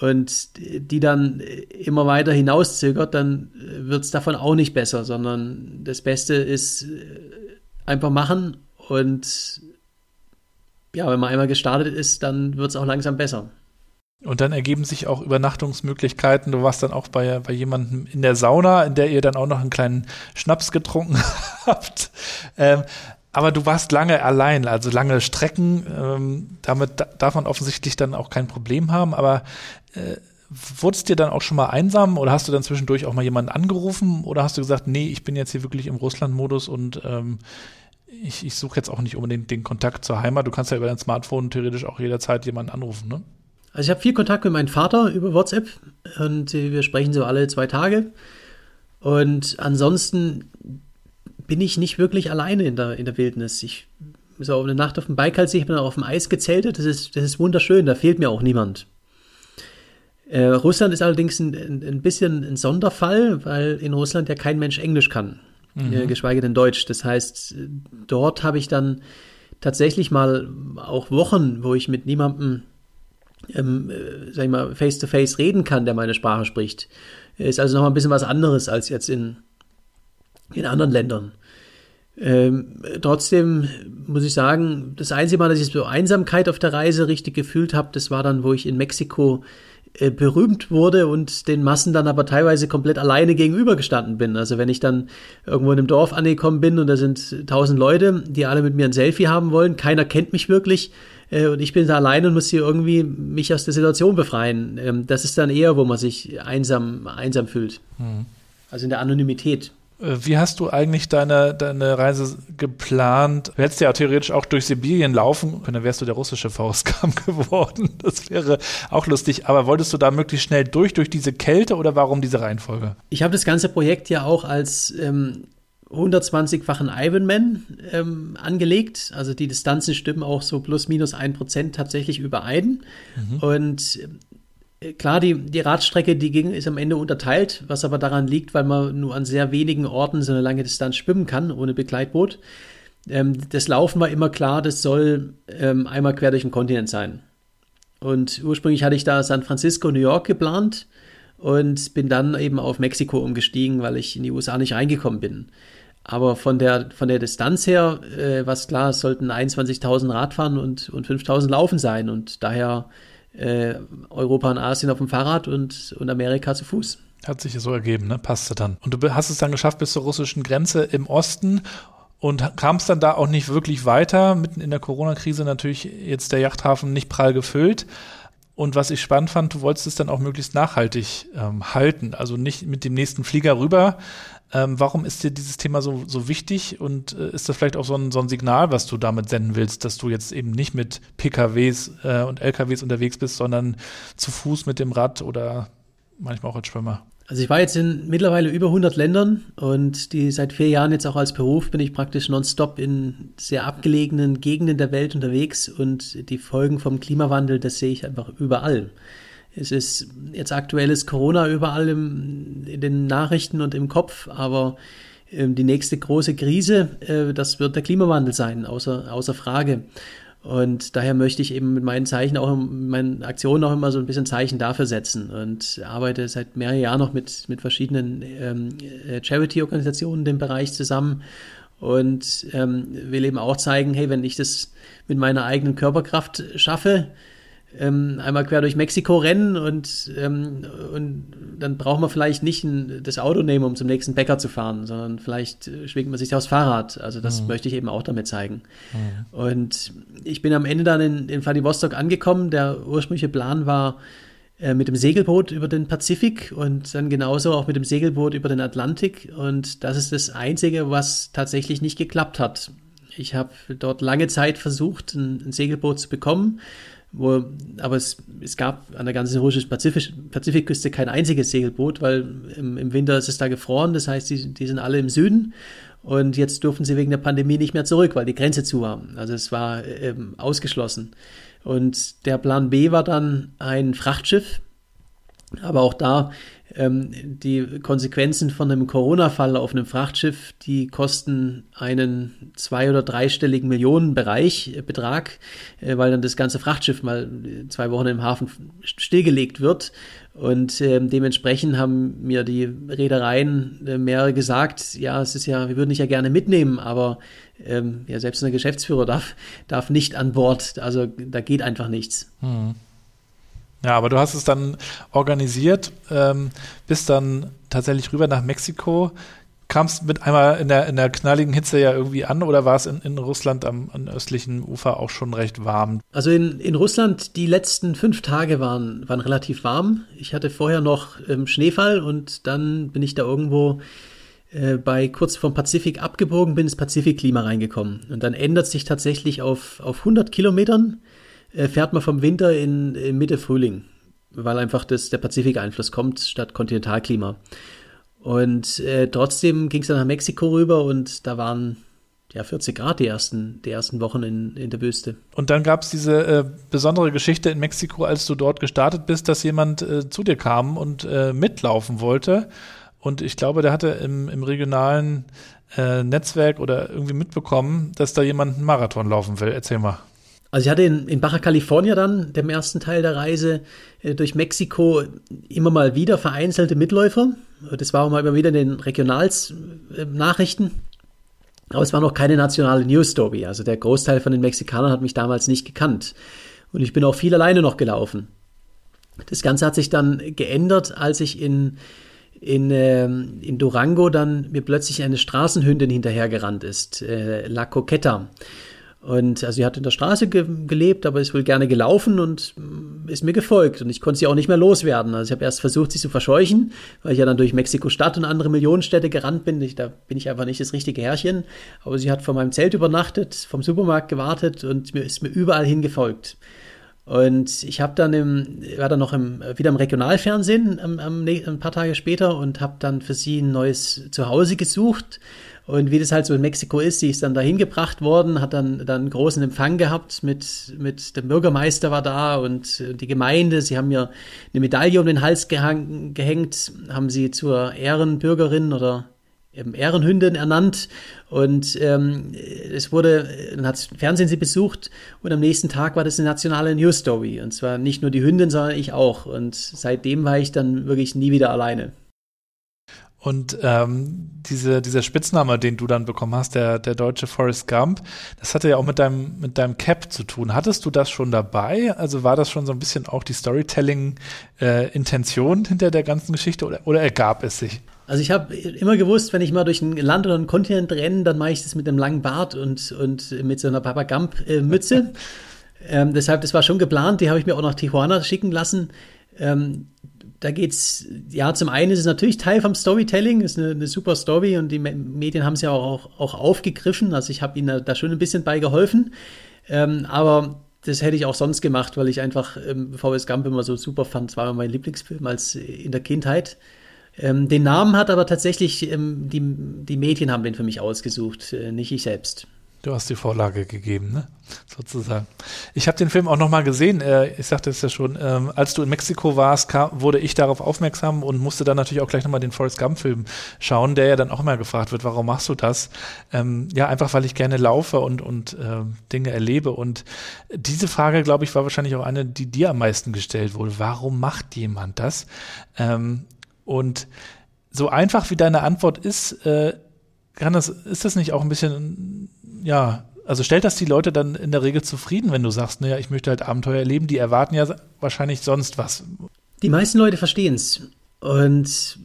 und die dann immer weiter hinauszögert, dann wird es davon auch nicht besser, sondern das Beste ist äh, einfach machen und ja, wenn man einmal gestartet ist, dann wird es auch langsam besser. Und dann ergeben sich auch Übernachtungsmöglichkeiten. Du warst dann auch bei, bei jemandem in der Sauna, in der ihr dann auch noch einen kleinen Schnaps getrunken habt. Ähm, aber du warst lange allein, also lange Strecken. Ähm, damit darf man offensichtlich dann auch kein Problem haben. Aber äh, wurdest dir dann auch schon mal einsam oder hast du dann zwischendurch auch mal jemanden angerufen oder hast du gesagt, nee, ich bin jetzt hier wirklich im Russland-Modus und ähm, ich, ich suche jetzt auch nicht unbedingt den Kontakt zur Heimat. Du kannst ja über dein Smartphone theoretisch auch jederzeit jemanden anrufen, ne? Also ich habe viel Kontakt mit meinem Vater über WhatsApp und wir sprechen so alle zwei Tage. Und ansonsten bin ich nicht wirklich alleine in der, in der Wildnis. Ich so eine Nacht auf dem Baikalsee, ich bin auf dem Eis gezeltet, das ist, das ist wunderschön, da fehlt mir auch niemand. Äh, Russland ist allerdings ein, ein, bisschen ein Sonderfall, weil in Russland ja kein Mensch Englisch kann mhm. äh, geschweige denn Deutsch. Das heißt, dort habe ich dann tatsächlich mal auch Wochen, wo ich mit niemandem, ähm, äh, sag ich mal, face to face reden kann, der meine Sprache spricht. Ist also nochmal ein bisschen was anderes als jetzt in, in anderen Ländern. Ähm, trotzdem muss ich sagen, das einzige Mal, dass ich so Einsamkeit auf der Reise richtig gefühlt habe, das war dann, wo ich in Mexiko äh, berühmt wurde und den Massen dann aber teilweise komplett alleine gegenübergestanden bin. Also wenn ich dann irgendwo in einem Dorf angekommen bin und da sind tausend Leute, die alle mit mir ein Selfie haben wollen, keiner kennt mich wirklich äh, und ich bin da alleine und muss hier irgendwie mich aus der Situation befreien. Ähm, das ist dann eher, wo man sich einsam, einsam fühlt. Mhm. Also in der Anonymität. Äh, wie hast du eigentlich deine, deine Reise geplant? Du hättest ja theoretisch auch durch Sibirien laufen können, dann wärst du der russische Faustkamm geworden. Das wäre auch lustig. Aber wolltest du da möglichst schnell durch, durch diese Kälte oder warum diese Reihenfolge? Ich habe das ganze Projekt ja auch als ähm, 120-fachen Ironman ähm, angelegt. Also die Distanzen stimmen auch so plus minus ein Prozent tatsächlich überein. Mhm. Und Klar, die, die Radstrecke, die ging, ist am Ende unterteilt, was aber daran liegt, weil man nur an sehr wenigen Orten so eine lange Distanz schwimmen kann, ohne Begleitboot. Ähm, das Laufen war immer klar, das soll ähm, einmal quer durch den Kontinent sein. Und ursprünglich hatte ich da San Francisco, New York geplant und bin dann eben auf Mexiko umgestiegen, weil ich in die USA nicht reingekommen bin. Aber von der, von der Distanz her, äh, was klar, es sollten 21.000 Radfahren und, und 5.000 Laufen sein. Und daher äh, Europa und Asien auf dem Fahrrad und, und Amerika zu Fuß. Hat sich so ergeben, ne? Passte dann. Und du hast es dann geschafft bis zur russischen Grenze im Osten und kamst dann da auch nicht wirklich weiter. Mitten in der Corona-Krise natürlich jetzt der Yachthafen nicht prall gefüllt. Und was ich spannend fand, du wolltest es dann auch möglichst nachhaltig ähm, halten. Also nicht mit dem nächsten Flieger rüber, ähm, warum ist dir dieses Thema so, so wichtig und äh, ist das vielleicht auch so ein, so ein Signal, was du damit senden willst, dass du jetzt eben nicht mit PKWs äh, und LKWs unterwegs bist, sondern zu Fuß mit dem Rad oder manchmal auch als Schwimmer? Also ich war jetzt in mittlerweile über 100 Ländern und die seit vier Jahren jetzt auch als Beruf bin ich praktisch nonstop in sehr abgelegenen Gegenden der Welt unterwegs und die Folgen vom Klimawandel, das sehe ich einfach überall. Es ist jetzt aktuelles Corona überall im, in den Nachrichten und im Kopf, aber äh, die nächste große Krise, äh, das wird der Klimawandel sein, außer, außer Frage. Und daher möchte ich eben mit meinen Zeichen auch, meinen Aktionen auch immer so ein bisschen Zeichen dafür setzen. Und arbeite seit mehreren Jahren noch mit, mit verschiedenen ähm, äh, Charity-Organisationen in dem Bereich zusammen und ähm, will eben auch zeigen, hey, wenn ich das mit meiner eigenen Körperkraft schaffe, ähm, einmal quer durch Mexiko rennen und, ähm, und dann braucht man vielleicht nicht ein, das Auto nehmen, um zum nächsten Bäcker zu fahren, sondern vielleicht äh, schwingt man sich aufs Fahrrad. Also das mhm. möchte ich eben auch damit zeigen. Mhm. Und ich bin am Ende dann in, in Vladivostok angekommen. Der ursprüngliche Plan war, äh, mit dem Segelboot über den Pazifik und dann genauso auch mit dem Segelboot über den Atlantik. Und das ist das Einzige, was tatsächlich nicht geklappt hat. Ich habe dort lange Zeit versucht, ein, ein Segelboot zu bekommen wo, aber es, es gab an der ganzen russischen Pazifik, Pazifikküste kein einziges Segelboot, weil im, im Winter ist es da gefroren. Das heißt, die, die sind alle im Süden. Und jetzt durften sie wegen der Pandemie nicht mehr zurück, weil die Grenze zu war. Also es war ähm, ausgeschlossen. Und der Plan B war dann ein Frachtschiff. Aber auch da ähm, die Konsequenzen von einem Corona-Fall auf einem Frachtschiff, die kosten einen zwei- oder dreistelligen Millionenbereich, äh, Betrag, äh, weil dann das ganze Frachtschiff mal äh, zwei Wochen im Hafen stillgelegt wird. Und ähm, dementsprechend haben mir die Reedereien äh, mehrere gesagt, ja, es ist ja, wir würden dich ja gerne mitnehmen, aber ähm, ja, selbst ein Geschäftsführer darf, darf nicht an Bord. Also da geht einfach nichts. Hm. Ja, aber du hast es dann organisiert, ähm, bist dann tatsächlich rüber nach Mexiko. Kamst mit einmal in der, in der knalligen Hitze ja irgendwie an oder war es in, in Russland am, am östlichen Ufer auch schon recht warm? Also in, in Russland die letzten fünf Tage waren, waren relativ warm. Ich hatte vorher noch ähm, Schneefall und dann bin ich da irgendwo äh, bei kurz vom Pazifik abgebogen, bin ins Pazifikklima reingekommen. Und dann ändert sich tatsächlich auf, auf 100 Kilometern fährt man vom Winter in, in Mitte Frühling, weil einfach das, der Pazifik-Einfluss kommt statt Kontinentalklima. Und äh, trotzdem ging es dann nach Mexiko rüber und da waren ja 40 Grad die ersten, die ersten Wochen in, in der Wüste. Und dann gab es diese äh, besondere Geschichte in Mexiko, als du dort gestartet bist, dass jemand äh, zu dir kam und äh, mitlaufen wollte. Und ich glaube, der hatte im, im regionalen äh, Netzwerk oder irgendwie mitbekommen, dass da jemand einen Marathon laufen will. Erzähl mal. Also ich hatte in, in Baja California dann, dem ersten Teil der Reise äh, durch Mexiko, immer mal wieder vereinzelte Mitläufer. Das war auch mal immer wieder in den Regionalnachrichten. Aber es war noch keine nationale News Story. Also der Großteil von den Mexikanern hat mich damals nicht gekannt. Und ich bin auch viel alleine noch gelaufen. Das Ganze hat sich dann geändert, als ich in, in, äh, in Durango dann mir plötzlich eine Straßenhündin hinterhergerannt ist, äh, La Coqueta. Und also sie hat in der Straße ge gelebt, aber ist wohl gerne gelaufen und mm, ist mir gefolgt. Und ich konnte sie auch nicht mehr loswerden. Also ich habe erst versucht, sie zu verscheuchen, weil ich ja dann durch Mexiko-Stadt und andere Millionenstädte gerannt bin. Ich, da bin ich einfach nicht das richtige Herrchen. Aber sie hat vor meinem Zelt übernachtet, vom Supermarkt gewartet und mir ist mir überall hingefolgt. Und ich habe dann im, war dann noch im, wieder im Regionalfernsehen am, am, ein paar Tage später und habe dann für sie ein neues Zuhause gesucht und wie das halt so in Mexiko ist, sie ist dann dahin gebracht worden, hat dann, dann großen Empfang gehabt mit, mit dem Bürgermeister war da und die Gemeinde. Sie haben mir eine Medaille um den Hals gehang, gehängt, haben sie zur Ehrenbürgerin oder eben Ehrenhündin ernannt und ähm, es wurde, dann hat Fernsehen sie besucht und am nächsten Tag war das eine nationale News Story und zwar nicht nur die Hündin, sondern ich auch und seitdem war ich dann wirklich nie wieder alleine. Und ähm, diese, dieser Spitzname, den du dann bekommen hast, der, der deutsche Forrest Gump, das hatte ja auch mit deinem, mit deinem Cap zu tun. Hattest du das schon dabei? Also war das schon so ein bisschen auch die Storytelling-Intention äh, hinter der ganzen Geschichte oder, oder ergab es sich? Also ich habe immer gewusst, wenn ich mal durch ein Land oder einen Kontinent renne, dann mache ich das mit einem langen Bart und, und mit so einer Papa Gump-Mütze. Äh, ähm, deshalb, das war schon geplant, die habe ich mir auch nach Tijuana schicken lassen. Ähm, da geht's, ja, zum einen ist es natürlich Teil vom Storytelling, ist eine, eine super Story und die Medien haben es ja auch, auch aufgegriffen. Also ich habe ihnen da schon ein bisschen bei geholfen. Ähm, aber das hätte ich auch sonst gemacht, weil ich einfach ähm, VS Gump immer so super fand. Es war mein Lieblingsfilm als in der Kindheit. Ähm, den Namen hat aber tatsächlich ähm, die, die Medien haben den für mich ausgesucht, äh, nicht ich selbst. Du hast die Vorlage gegeben, ne? Sozusagen. Ich habe den Film auch nochmal gesehen. Äh, ich sagte es ja schon, ähm, als du in Mexiko warst, kam, wurde ich darauf aufmerksam und musste dann natürlich auch gleich nochmal den Forrest Gump-Film schauen, der ja dann auch immer gefragt wird, warum machst du das? Ähm, ja, einfach weil ich gerne laufe und, und äh, Dinge erlebe. Und diese Frage, glaube ich, war wahrscheinlich auch eine, die dir am meisten gestellt wurde. Warum macht jemand das? Ähm, und so einfach wie deine Antwort ist, äh, kann das, ist das nicht auch ein bisschen ja, also stellt das die Leute dann in der Regel zufrieden, wenn du sagst, naja, ich möchte halt Abenteuer erleben. Die erwarten ja wahrscheinlich sonst was. Die meisten Leute verstehen es. Und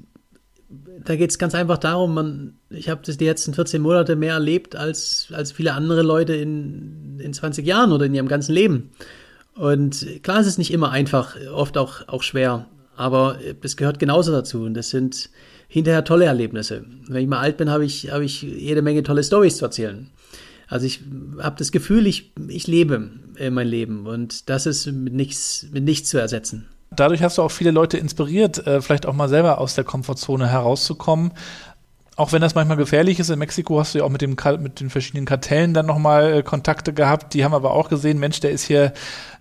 da geht es ganz einfach darum, man, ich habe das die letzten 14 Monate mehr erlebt als, als viele andere Leute in, in 20 Jahren oder in ihrem ganzen Leben. Und klar, es ist nicht immer einfach, oft auch, auch schwer, aber es gehört genauso dazu. Und das sind hinterher tolle Erlebnisse. Wenn ich mal alt bin, habe ich, hab ich jede Menge tolle Stories zu erzählen. Also ich habe das Gefühl, ich, ich lebe mein Leben und das ist mit nichts, mit nichts zu ersetzen. Dadurch hast du auch viele Leute inspiriert, äh, vielleicht auch mal selber aus der Komfortzone herauszukommen. Auch wenn das manchmal gefährlich ist, in Mexiko hast du ja auch mit, dem, mit den verschiedenen Kartellen dann nochmal äh, Kontakte gehabt. Die haben aber auch gesehen, Mensch, der ist hier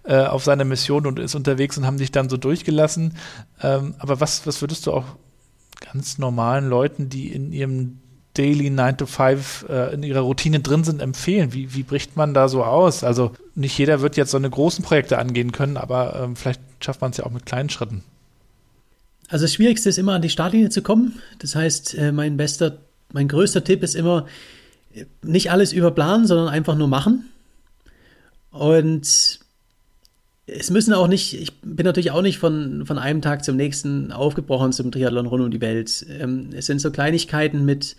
äh, auf seiner Mission und ist unterwegs und haben dich dann so durchgelassen. Ähm, aber was, was würdest du auch ganz normalen Leuten, die in ihrem Daily 9 to 5 äh, in ihrer Routine drin sind, empfehlen? Wie, wie bricht man da so aus? Also nicht jeder wird jetzt so eine großen Projekte angehen können, aber ähm, vielleicht schafft man es ja auch mit kleinen Schritten. Also das Schwierigste ist immer an die Startlinie zu kommen. Das heißt, äh, mein bester, mein größter Tipp ist immer, nicht alles überplanen, sondern einfach nur machen. Und es müssen auch nicht, ich bin natürlich auch nicht von, von einem Tag zum nächsten aufgebrochen zum Triathlon rund um die Welt. Ähm, es sind so Kleinigkeiten mit,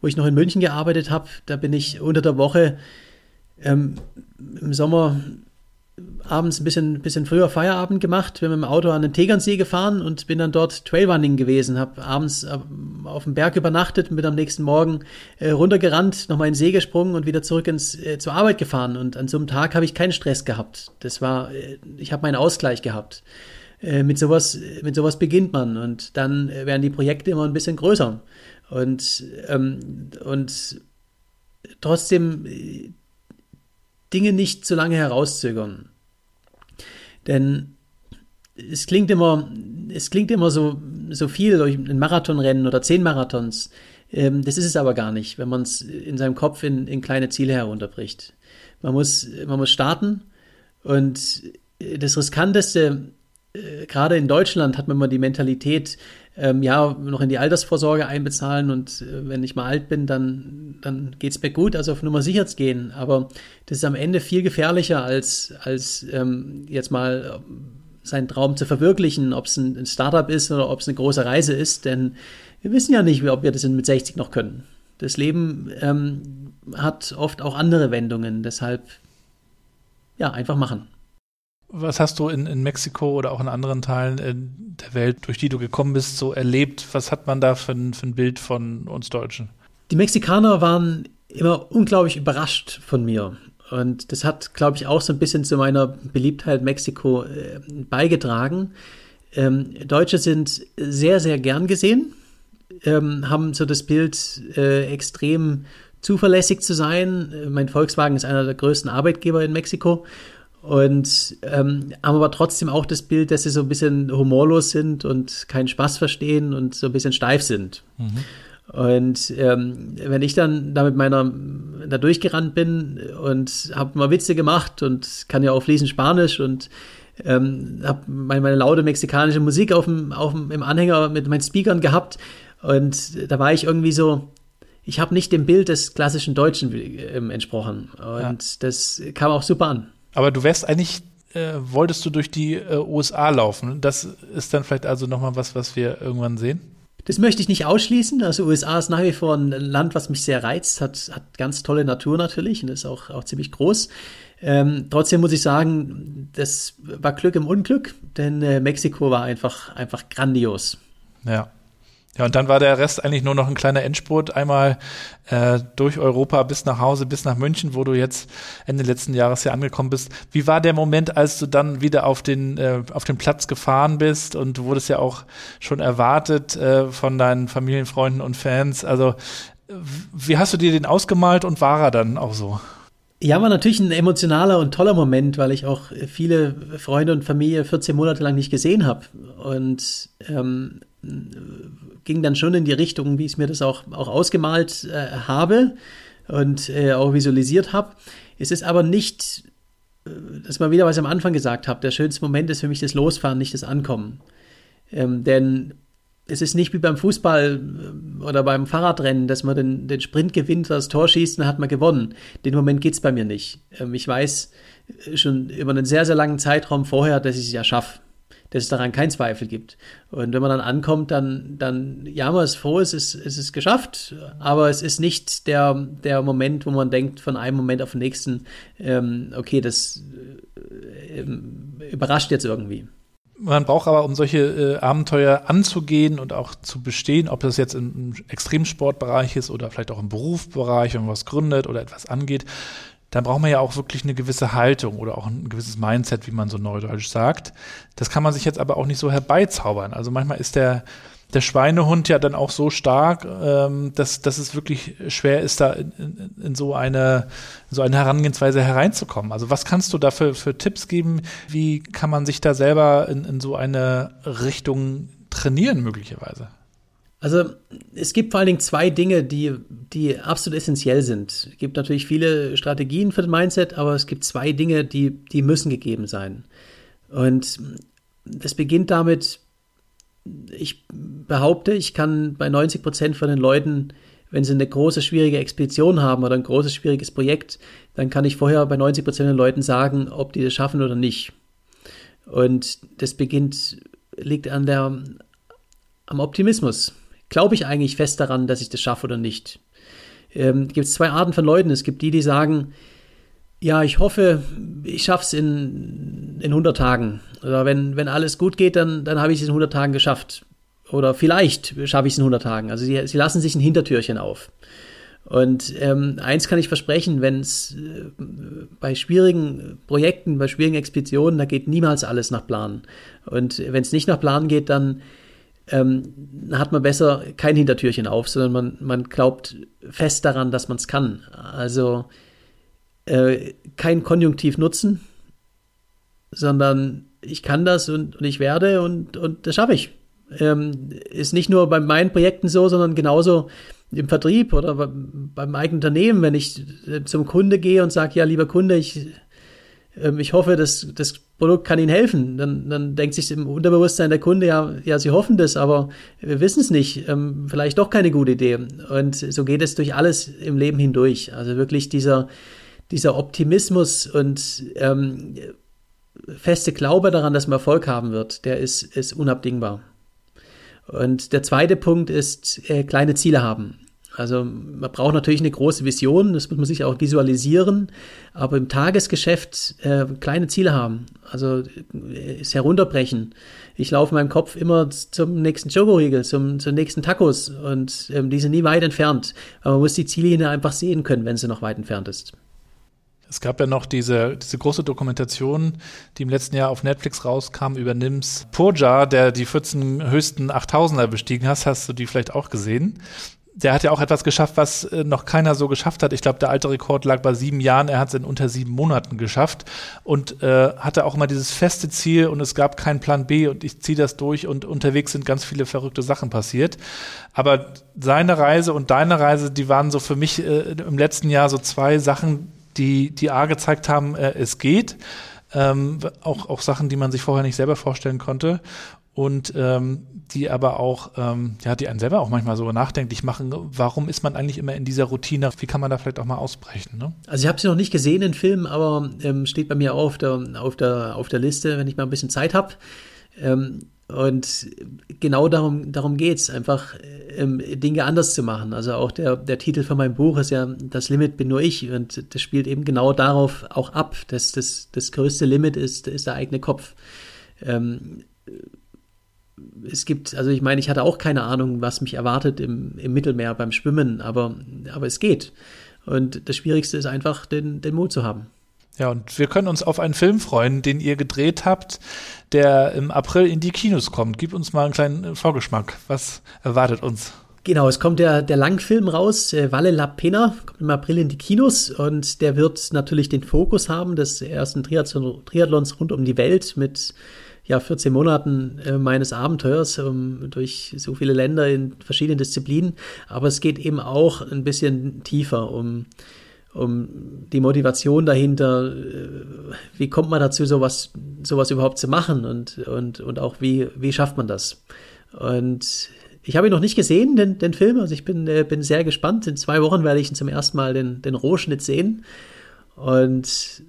wo ich noch in München gearbeitet habe, da bin ich unter der Woche ähm, im Sommer abends ein bisschen, bisschen früher Feierabend gemacht, bin mit dem Auto an den Tegernsee gefahren und bin dann dort Trailrunning gewesen, habe abends äh, auf dem Berg übernachtet und bin am nächsten Morgen äh, runtergerannt, nochmal in den See gesprungen und wieder zurück ins, äh, zur Arbeit gefahren. Und an so einem Tag habe ich keinen Stress gehabt. Das war, äh, ich habe meinen Ausgleich gehabt. Äh, mit sowas, mit sowas beginnt man und dann werden die Projekte immer ein bisschen größer. Und, ähm, und trotzdem äh, Dinge nicht zu lange herauszögern. Denn es klingt immer, es klingt immer so, so viel durch ein Marathonrennen oder zehn Marathons. Ähm, das ist es aber gar nicht, wenn man es in seinem Kopf in, in kleine Ziele herunterbricht. Man muss, man muss starten und das Riskanteste, äh, gerade in Deutschland hat man immer die Mentalität, ähm, ja, noch in die Altersvorsorge einbezahlen und äh, wenn ich mal alt bin, dann, dann geht es mir gut, also auf Nummer sicher zu gehen. Aber das ist am Ende viel gefährlicher, als, als ähm, jetzt mal ähm, seinen Traum zu verwirklichen, ob es ein, ein Startup ist oder ob es eine große Reise ist, denn wir wissen ja nicht, ob wir das mit 60 noch können. Das Leben ähm, hat oft auch andere Wendungen, deshalb ja, einfach machen. Was hast du in, in Mexiko oder auch in anderen Teilen äh, der Welt, durch die du gekommen bist, so erlebt? Was hat man da für ein, für ein Bild von uns Deutschen? Die Mexikaner waren immer unglaublich überrascht von mir. Und das hat, glaube ich, auch so ein bisschen zu meiner Beliebtheit Mexiko äh, beigetragen. Ähm, Deutsche sind sehr, sehr gern gesehen, ähm, haben so das Bild, äh, extrem zuverlässig zu sein. Mein Volkswagen ist einer der größten Arbeitgeber in Mexiko und ähm, haben aber trotzdem auch das Bild, dass sie so ein bisschen humorlos sind und keinen Spaß verstehen und so ein bisschen steif sind. Mhm. Und ähm, wenn ich dann da mit meiner da durchgerannt bin und habe mal Witze gemacht und kann ja auch fließend Spanisch und ähm, habe meine, meine laute mexikanische Musik auf dem, auf dem, im Anhänger mit meinen Speakern gehabt und da war ich irgendwie so, ich habe nicht dem Bild des klassischen Deutschen ähm, entsprochen und ja. das kam auch super an. Aber du wärst eigentlich, äh, wolltest du durch die äh, USA laufen. Das ist dann vielleicht also nochmal was, was wir irgendwann sehen? Das möchte ich nicht ausschließen. Also USA ist nach wie vor ein Land, was mich sehr reizt, hat, hat ganz tolle Natur natürlich und ist auch, auch ziemlich groß. Ähm, trotzdem muss ich sagen, das war Glück im Unglück, denn äh, Mexiko war einfach, einfach grandios. Ja. Ja, und dann war der Rest eigentlich nur noch ein kleiner Endspurt, einmal äh, durch Europa bis nach Hause, bis nach München, wo du jetzt Ende letzten Jahres hier angekommen bist. Wie war der Moment, als du dann wieder auf den, äh, auf den Platz gefahren bist und du wurdest ja auch schon erwartet äh, von deinen Familienfreunden und Fans? Also, wie hast du dir den ausgemalt und war er dann auch so? Ja, war natürlich ein emotionaler und toller Moment, weil ich auch viele Freunde und Familie 14 Monate lang nicht gesehen habe. Und ähm, ging dann schon in die Richtung, wie ich mir das auch, auch ausgemalt äh, habe und äh, auch visualisiert habe. Es ist aber nicht, äh, das mal wieder, was am Anfang gesagt habe, der schönste Moment ist für mich das Losfahren, nicht das Ankommen. Ähm, denn es ist nicht wie beim Fußball äh, oder beim Fahrradrennen, dass man den, den Sprint gewinnt, das Tor schießt, dann hat man gewonnen. Den Moment geht es bei mir nicht. Ähm, ich weiß äh, schon über einen sehr, sehr langen Zeitraum vorher, dass ich es ja schaffe dass es daran keinen Zweifel gibt. Und wenn man dann ankommt, dann, dann ja, man ist froh, es ist, es ist geschafft, aber es ist nicht der, der Moment, wo man denkt, von einem Moment auf den nächsten, ähm, okay, das äh, überrascht jetzt irgendwie. Man braucht aber, um solche äh, Abenteuer anzugehen und auch zu bestehen, ob das jetzt im Extremsportbereich ist oder vielleicht auch im Berufsbereich, wenn man was gründet oder etwas angeht, dann braucht man ja auch wirklich eine gewisse Haltung oder auch ein gewisses Mindset, wie man so neudeutsch sagt. Das kann man sich jetzt aber auch nicht so herbeizaubern. Also manchmal ist der, der Schweinehund ja dann auch so stark, ähm, dass, dass es wirklich schwer ist, da in, in, in, so, eine, so eine Herangehensweise hereinzukommen. Also was kannst du da für, für Tipps geben? Wie kann man sich da selber in, in so eine Richtung trainieren möglicherweise? Also es gibt vor allen Dingen zwei Dinge, die, die absolut essentiell sind. Es gibt natürlich viele Strategien für das Mindset, aber es gibt zwei Dinge, die, die müssen gegeben sein. Und das beginnt damit, ich behaupte, ich kann bei 90 Prozent von den Leuten, wenn sie eine große, schwierige Expedition haben oder ein großes, schwieriges Projekt, dann kann ich vorher bei 90 Prozent der Leuten sagen, ob die das schaffen oder nicht. Und das beginnt, liegt an der, am Optimismus glaube ich eigentlich fest daran, dass ich das schaffe oder nicht. Ähm, gibt es zwei Arten von Leuten. Es gibt die, die sagen, ja, ich hoffe, ich schaffe es in, in 100 Tagen. Oder wenn, wenn alles gut geht, dann, dann habe ich es in 100 Tagen geschafft. Oder vielleicht schaffe ich es in 100 Tagen. Also sie, sie lassen sich ein Hintertürchen auf. Und ähm, eins kann ich versprechen, wenn es äh, bei schwierigen Projekten, bei schwierigen Expeditionen, da geht niemals alles nach Plan. Und wenn es nicht nach Plan geht, dann ähm, hat man besser kein Hintertürchen auf, sondern man, man glaubt fest daran, dass man es kann. Also äh, kein Konjunktiv nutzen, sondern ich kann das und, und ich werde und, und das schaffe ich. Ähm, ist nicht nur bei meinen Projekten so, sondern genauso im Vertrieb oder beim eigenen Unternehmen, wenn ich äh, zum Kunde gehe und sage, ja, lieber Kunde, ich ich hoffe, dass das Produkt kann Ihnen helfen. Dann, dann denkt sich im Unterbewusstsein der Kunde, ja, ja, Sie hoffen das, aber wir wissen es nicht. Ähm, vielleicht doch keine gute Idee. Und so geht es durch alles im Leben hindurch. Also wirklich dieser, dieser Optimismus und ähm, feste Glaube daran, dass man Erfolg haben wird, der ist, ist unabdingbar. Und der zweite Punkt ist, äh, kleine Ziele haben. Also man braucht natürlich eine große Vision, das muss man sich auch visualisieren, aber im Tagesgeschäft äh, kleine Ziele haben, also äh, es herunterbrechen. Ich laufe in meinem Kopf immer zum nächsten Schokoriegel, zum, zum nächsten Tacos und ähm, die sind nie weit entfernt. Aber man muss die Ziellinie einfach sehen können, wenn sie noch weit entfernt ist. Es gab ja noch diese, diese große Dokumentation, die im letzten Jahr auf Netflix rauskam über Nims Purja, der die 14 höchsten 8000er bestiegen hast. Hast du die vielleicht auch gesehen? Der hat ja auch etwas geschafft, was äh, noch keiner so geschafft hat. Ich glaube, der alte Rekord lag bei sieben Jahren. Er hat es in unter sieben Monaten geschafft und äh, hatte auch immer dieses feste Ziel und es gab keinen Plan B und ich ziehe das durch und unterwegs sind ganz viele verrückte Sachen passiert. Aber seine Reise und deine Reise, die waren so für mich äh, im letzten Jahr so zwei Sachen, die, die A gezeigt haben, äh, es geht. Ähm, auch, auch Sachen, die man sich vorher nicht selber vorstellen konnte und ähm, die aber auch, ähm, ja, die einen selber auch manchmal so nachdenklich machen, warum ist man eigentlich immer in dieser Routine? Wie kann man da vielleicht auch mal ausbrechen? Ne? Also ich habe sie noch nicht gesehen in Filmen, aber ähm, steht bei mir auf der, auf, der, auf der Liste, wenn ich mal ein bisschen Zeit habe. Ähm, und genau darum, darum geht's einfach ähm, Dinge anders zu machen. Also auch der, der Titel von meinem Buch ist ja Das Limit bin nur ich und das spielt eben genau darauf auch ab, dass das, das größte Limit ist, ist der eigene Kopf. Ähm, es gibt, also ich meine, ich hatte auch keine Ahnung, was mich erwartet im, im Mittelmeer beim Schwimmen, aber, aber es geht. Und das Schwierigste ist einfach, den, den Mut zu haben. Ja, und wir können uns auf einen Film freuen, den ihr gedreht habt, der im April in die Kinos kommt. Gib uns mal einen kleinen Vorgeschmack. Was erwartet uns? Genau, es kommt der, der Langfilm raus, äh, Valle la Pena, kommt im April in die Kinos und der wird natürlich den Fokus haben des ersten Triathlons rund um die Welt mit ja, 14 Monaten äh, meines Abenteuers um, durch so viele Länder in verschiedenen Disziplinen. Aber es geht eben auch ein bisschen tiefer um um die Motivation dahinter, äh, wie kommt man dazu, sowas, sowas überhaupt zu machen und, und, und auch wie, wie schafft man das? Und ich habe ihn noch nicht gesehen, den, den Film, also ich bin, äh, bin sehr gespannt. In zwei Wochen werde ich ihn zum ersten Mal den, den Rohschnitt sehen. Und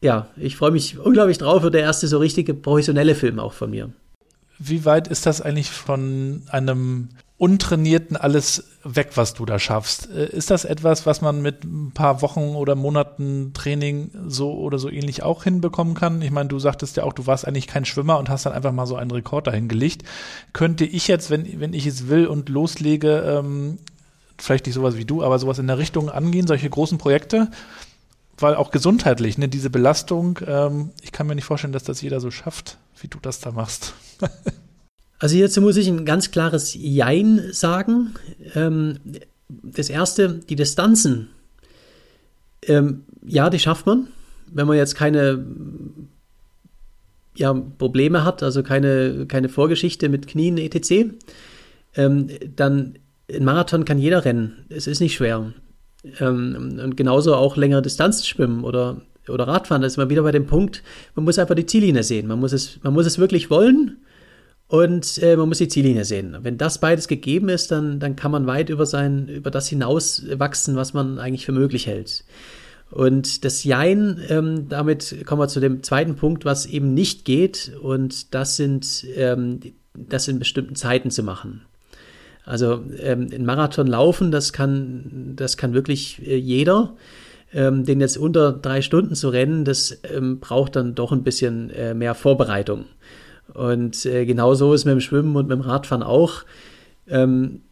ja, ich freue mich unglaublich drauf, wird der erste so richtige professionelle Film auch von mir. Wie weit ist das eigentlich von einem Untrainierten alles weg, was du da schaffst? Äh, ist das etwas, was man mit ein paar Wochen oder Monaten Training so oder so ähnlich auch hinbekommen kann? Ich meine, du sagtest ja auch, du warst eigentlich kein Schwimmer und hast dann einfach mal so einen Rekord dahin gelegt. Könnte ich jetzt, wenn, wenn ich es will und loslege, ähm, vielleicht nicht sowas wie du, aber sowas in der Richtung angehen, solche großen Projekte? Weil auch gesundheitlich, ne, diese Belastung, ähm, ich kann mir nicht vorstellen, dass das jeder so schafft, wie du das da machst. Also hierzu muss ich ein ganz klares Jein sagen. Ähm, das erste, die Distanzen. Ähm, ja, die schafft man, wenn man jetzt keine ja, Probleme hat, also keine, keine Vorgeschichte mit Knien etc. Ähm, dann ein Marathon kann jeder rennen. Es ist nicht schwer. Ähm, und genauso auch längere Distanzen schwimmen oder, oder Radfahren. Da ist man wieder bei dem Punkt, man muss einfach die Ziellinie sehen. Man muss es, man muss es wirklich wollen und äh, man muss die Ziellinie sehen. Wenn das beides gegeben ist, dann, dann kann man weit über, sein, über das hinaus wachsen, was man eigentlich für möglich hält. Und das Jein, ähm, damit kommen wir zu dem zweiten Punkt, was eben nicht geht. Und das sind, ähm, das in bestimmten Zeiten zu machen. Also ähm, ein Marathon laufen, das kann, das kann wirklich äh, jeder. Ähm, den jetzt unter drei Stunden zu rennen, das ähm, braucht dann doch ein bisschen äh, mehr Vorbereitung. Und äh, genau so ist mit dem Schwimmen und mit dem Radfahren auch. Ähm,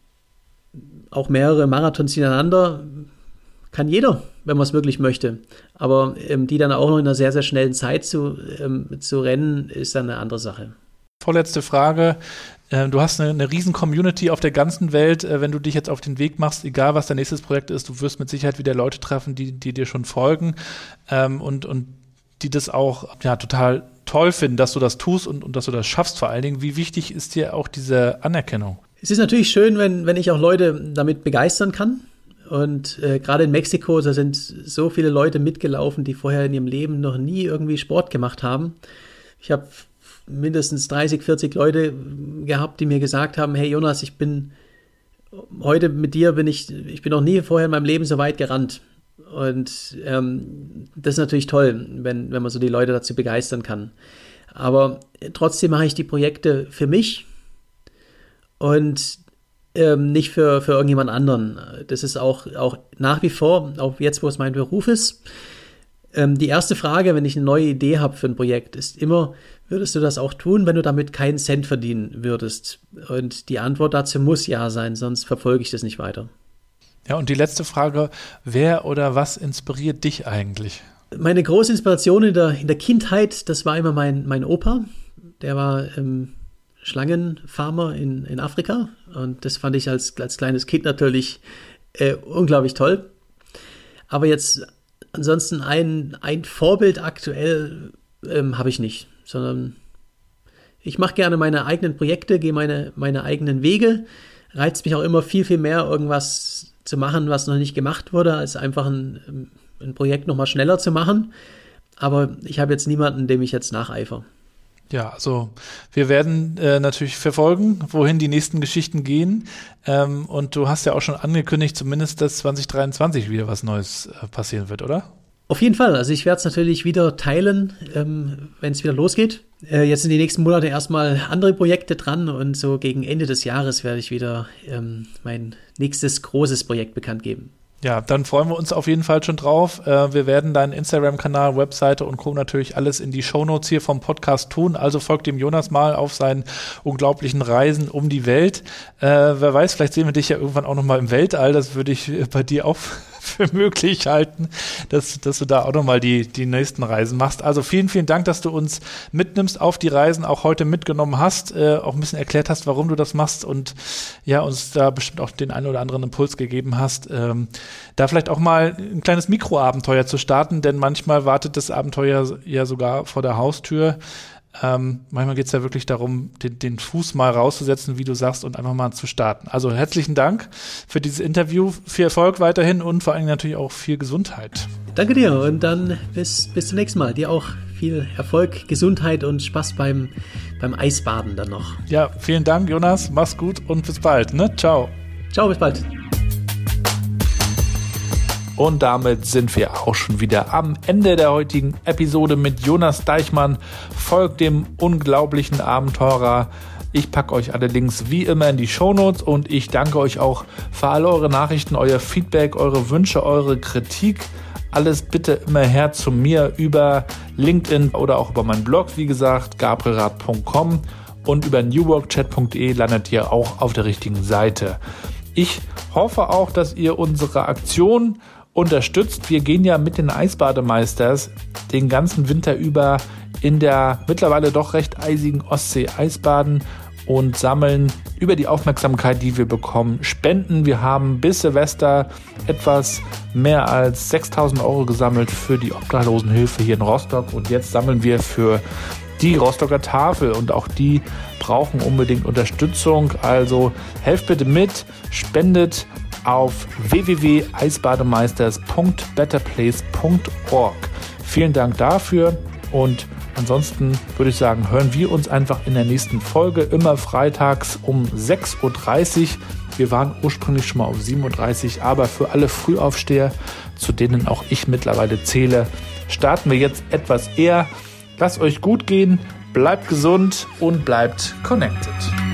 auch mehrere Marathons hintereinander kann jeder, wenn man es wirklich möchte. Aber ähm, die dann auch noch in einer sehr, sehr schnellen Zeit zu, ähm, zu rennen, ist dann eine andere Sache. Vorletzte Frage. Äh, du hast eine, eine riesen Community auf der ganzen Welt. Äh, wenn du dich jetzt auf den Weg machst, egal was dein nächstes Projekt ist, du wirst mit Sicherheit wieder Leute treffen, die, die dir schon folgen ähm, und, und die das auch ja, total toll finden, dass du das tust und, und dass du das schaffst vor allen Dingen. Wie wichtig ist dir auch diese Anerkennung? Es ist natürlich schön, wenn, wenn ich auch Leute damit begeistern kann. Und äh, gerade in Mexiko, da sind so viele Leute mitgelaufen, die vorher in ihrem Leben noch nie irgendwie Sport gemacht haben. Ich habe mindestens 30, 40 Leute gehabt, die mir gesagt haben, hey Jonas, ich bin heute mit dir bin ich, ich bin noch nie vorher in meinem Leben so weit gerannt. Und ähm, das ist natürlich toll, wenn, wenn man so die Leute dazu begeistern kann. Aber trotzdem mache ich die Projekte für mich und ähm, nicht für, für irgendjemand anderen. Das ist auch, auch nach wie vor, auch jetzt, wo es mein Beruf ist, ähm, die erste Frage, wenn ich eine neue Idee habe für ein Projekt, ist immer, würdest du das auch tun, wenn du damit keinen Cent verdienen würdest? Und die Antwort dazu muss ja sein, sonst verfolge ich das nicht weiter. Ja, und die letzte Frage, wer oder was inspiriert dich eigentlich? Meine große Inspiration in der, in der Kindheit, das war immer mein, mein Opa. Der war ähm, Schlangenfarmer in, in Afrika und das fand ich als, als kleines Kind natürlich äh, unglaublich toll. Aber jetzt ansonsten ein, ein Vorbild aktuell ähm, habe ich nicht, sondern ich mache gerne meine eigenen Projekte, gehe meine, meine eigenen Wege. Reizt mich auch immer viel, viel mehr, irgendwas zu machen, was noch nicht gemacht wurde, als einfach ein, ein Projekt nochmal schneller zu machen. Aber ich habe jetzt niemanden, dem ich jetzt nacheifer. Ja, also wir werden äh, natürlich verfolgen, wohin die nächsten Geschichten gehen. Ähm, und du hast ja auch schon angekündigt, zumindest, dass 2023 wieder was Neues äh, passieren wird, oder? Auf jeden Fall. Also ich werde es natürlich wieder teilen, ähm, wenn es wieder losgeht. Äh, jetzt sind die nächsten Monate erstmal andere Projekte dran und so gegen Ende des Jahres werde ich wieder ähm, mein nächstes großes Projekt bekannt geben. Ja, dann freuen wir uns auf jeden Fall schon drauf. Äh, wir werden deinen Instagram-Kanal, Webseite und Co. natürlich alles in die Shownotes hier vom Podcast tun. Also folgt dem Jonas mal auf seinen unglaublichen Reisen um die Welt. Äh, wer weiß, vielleicht sehen wir dich ja irgendwann auch nochmal im Weltall. Das würde ich bei dir auch für möglich halten, dass, dass du da auch nochmal die, die nächsten Reisen machst. Also vielen, vielen Dank, dass du uns mitnimmst auf die Reisen, auch heute mitgenommen hast, äh, auch ein bisschen erklärt hast, warum du das machst und ja, uns da bestimmt auch den einen oder anderen Impuls gegeben hast, ähm, da vielleicht auch mal ein kleines Mikroabenteuer zu starten, denn manchmal wartet das Abenteuer ja sogar vor der Haustür. Ähm, manchmal geht es ja wirklich darum, den, den, Fuß mal rauszusetzen, wie du sagst, und einfach mal zu starten. Also herzlichen Dank für dieses Interview. Viel Erfolg weiterhin und vor allem natürlich auch viel Gesundheit. Danke dir und dann bis, bis zum nächsten Mal. Dir auch viel Erfolg, Gesundheit und Spaß beim, beim Eisbaden dann noch. Ja, vielen Dank, Jonas. Mach's gut und bis bald. Ne? Ciao. Ciao, bis bald. Und damit sind wir auch schon wieder am Ende der heutigen Episode mit Jonas Deichmann. Folgt dem unglaublichen Abenteurer. Ich packe euch alle Links wie immer in die Shownotes und ich danke euch auch für alle eure Nachrichten, euer Feedback, eure Wünsche, eure Kritik. Alles bitte immer her zu mir über LinkedIn oder auch über meinen Blog, wie gesagt, gabrielrad.com und über newworkchat.de landet ihr auch auf der richtigen Seite. Ich hoffe auch, dass ihr unsere Aktion unterstützt. Wir gehen ja mit den Eisbademeisters den ganzen Winter über in der mittlerweile doch recht eisigen Ostsee Eisbaden und sammeln über die Aufmerksamkeit, die wir bekommen, Spenden. Wir haben bis Silvester etwas mehr als 6000 Euro gesammelt für die Obdachlosenhilfe hier in Rostock und jetzt sammeln wir für die Rostocker Tafel und auch die brauchen unbedingt Unterstützung. Also helft bitte mit, spendet auf www.eisbademeisters.betterplace.org. Vielen Dank dafür und ansonsten würde ich sagen, hören wir uns einfach in der nächsten Folge immer freitags um 6.30 Uhr. Wir waren ursprünglich schon mal auf 7.30 Uhr, aber für alle Frühaufsteher, zu denen auch ich mittlerweile zähle, starten wir jetzt etwas eher. Lasst euch gut gehen, bleibt gesund und bleibt connected.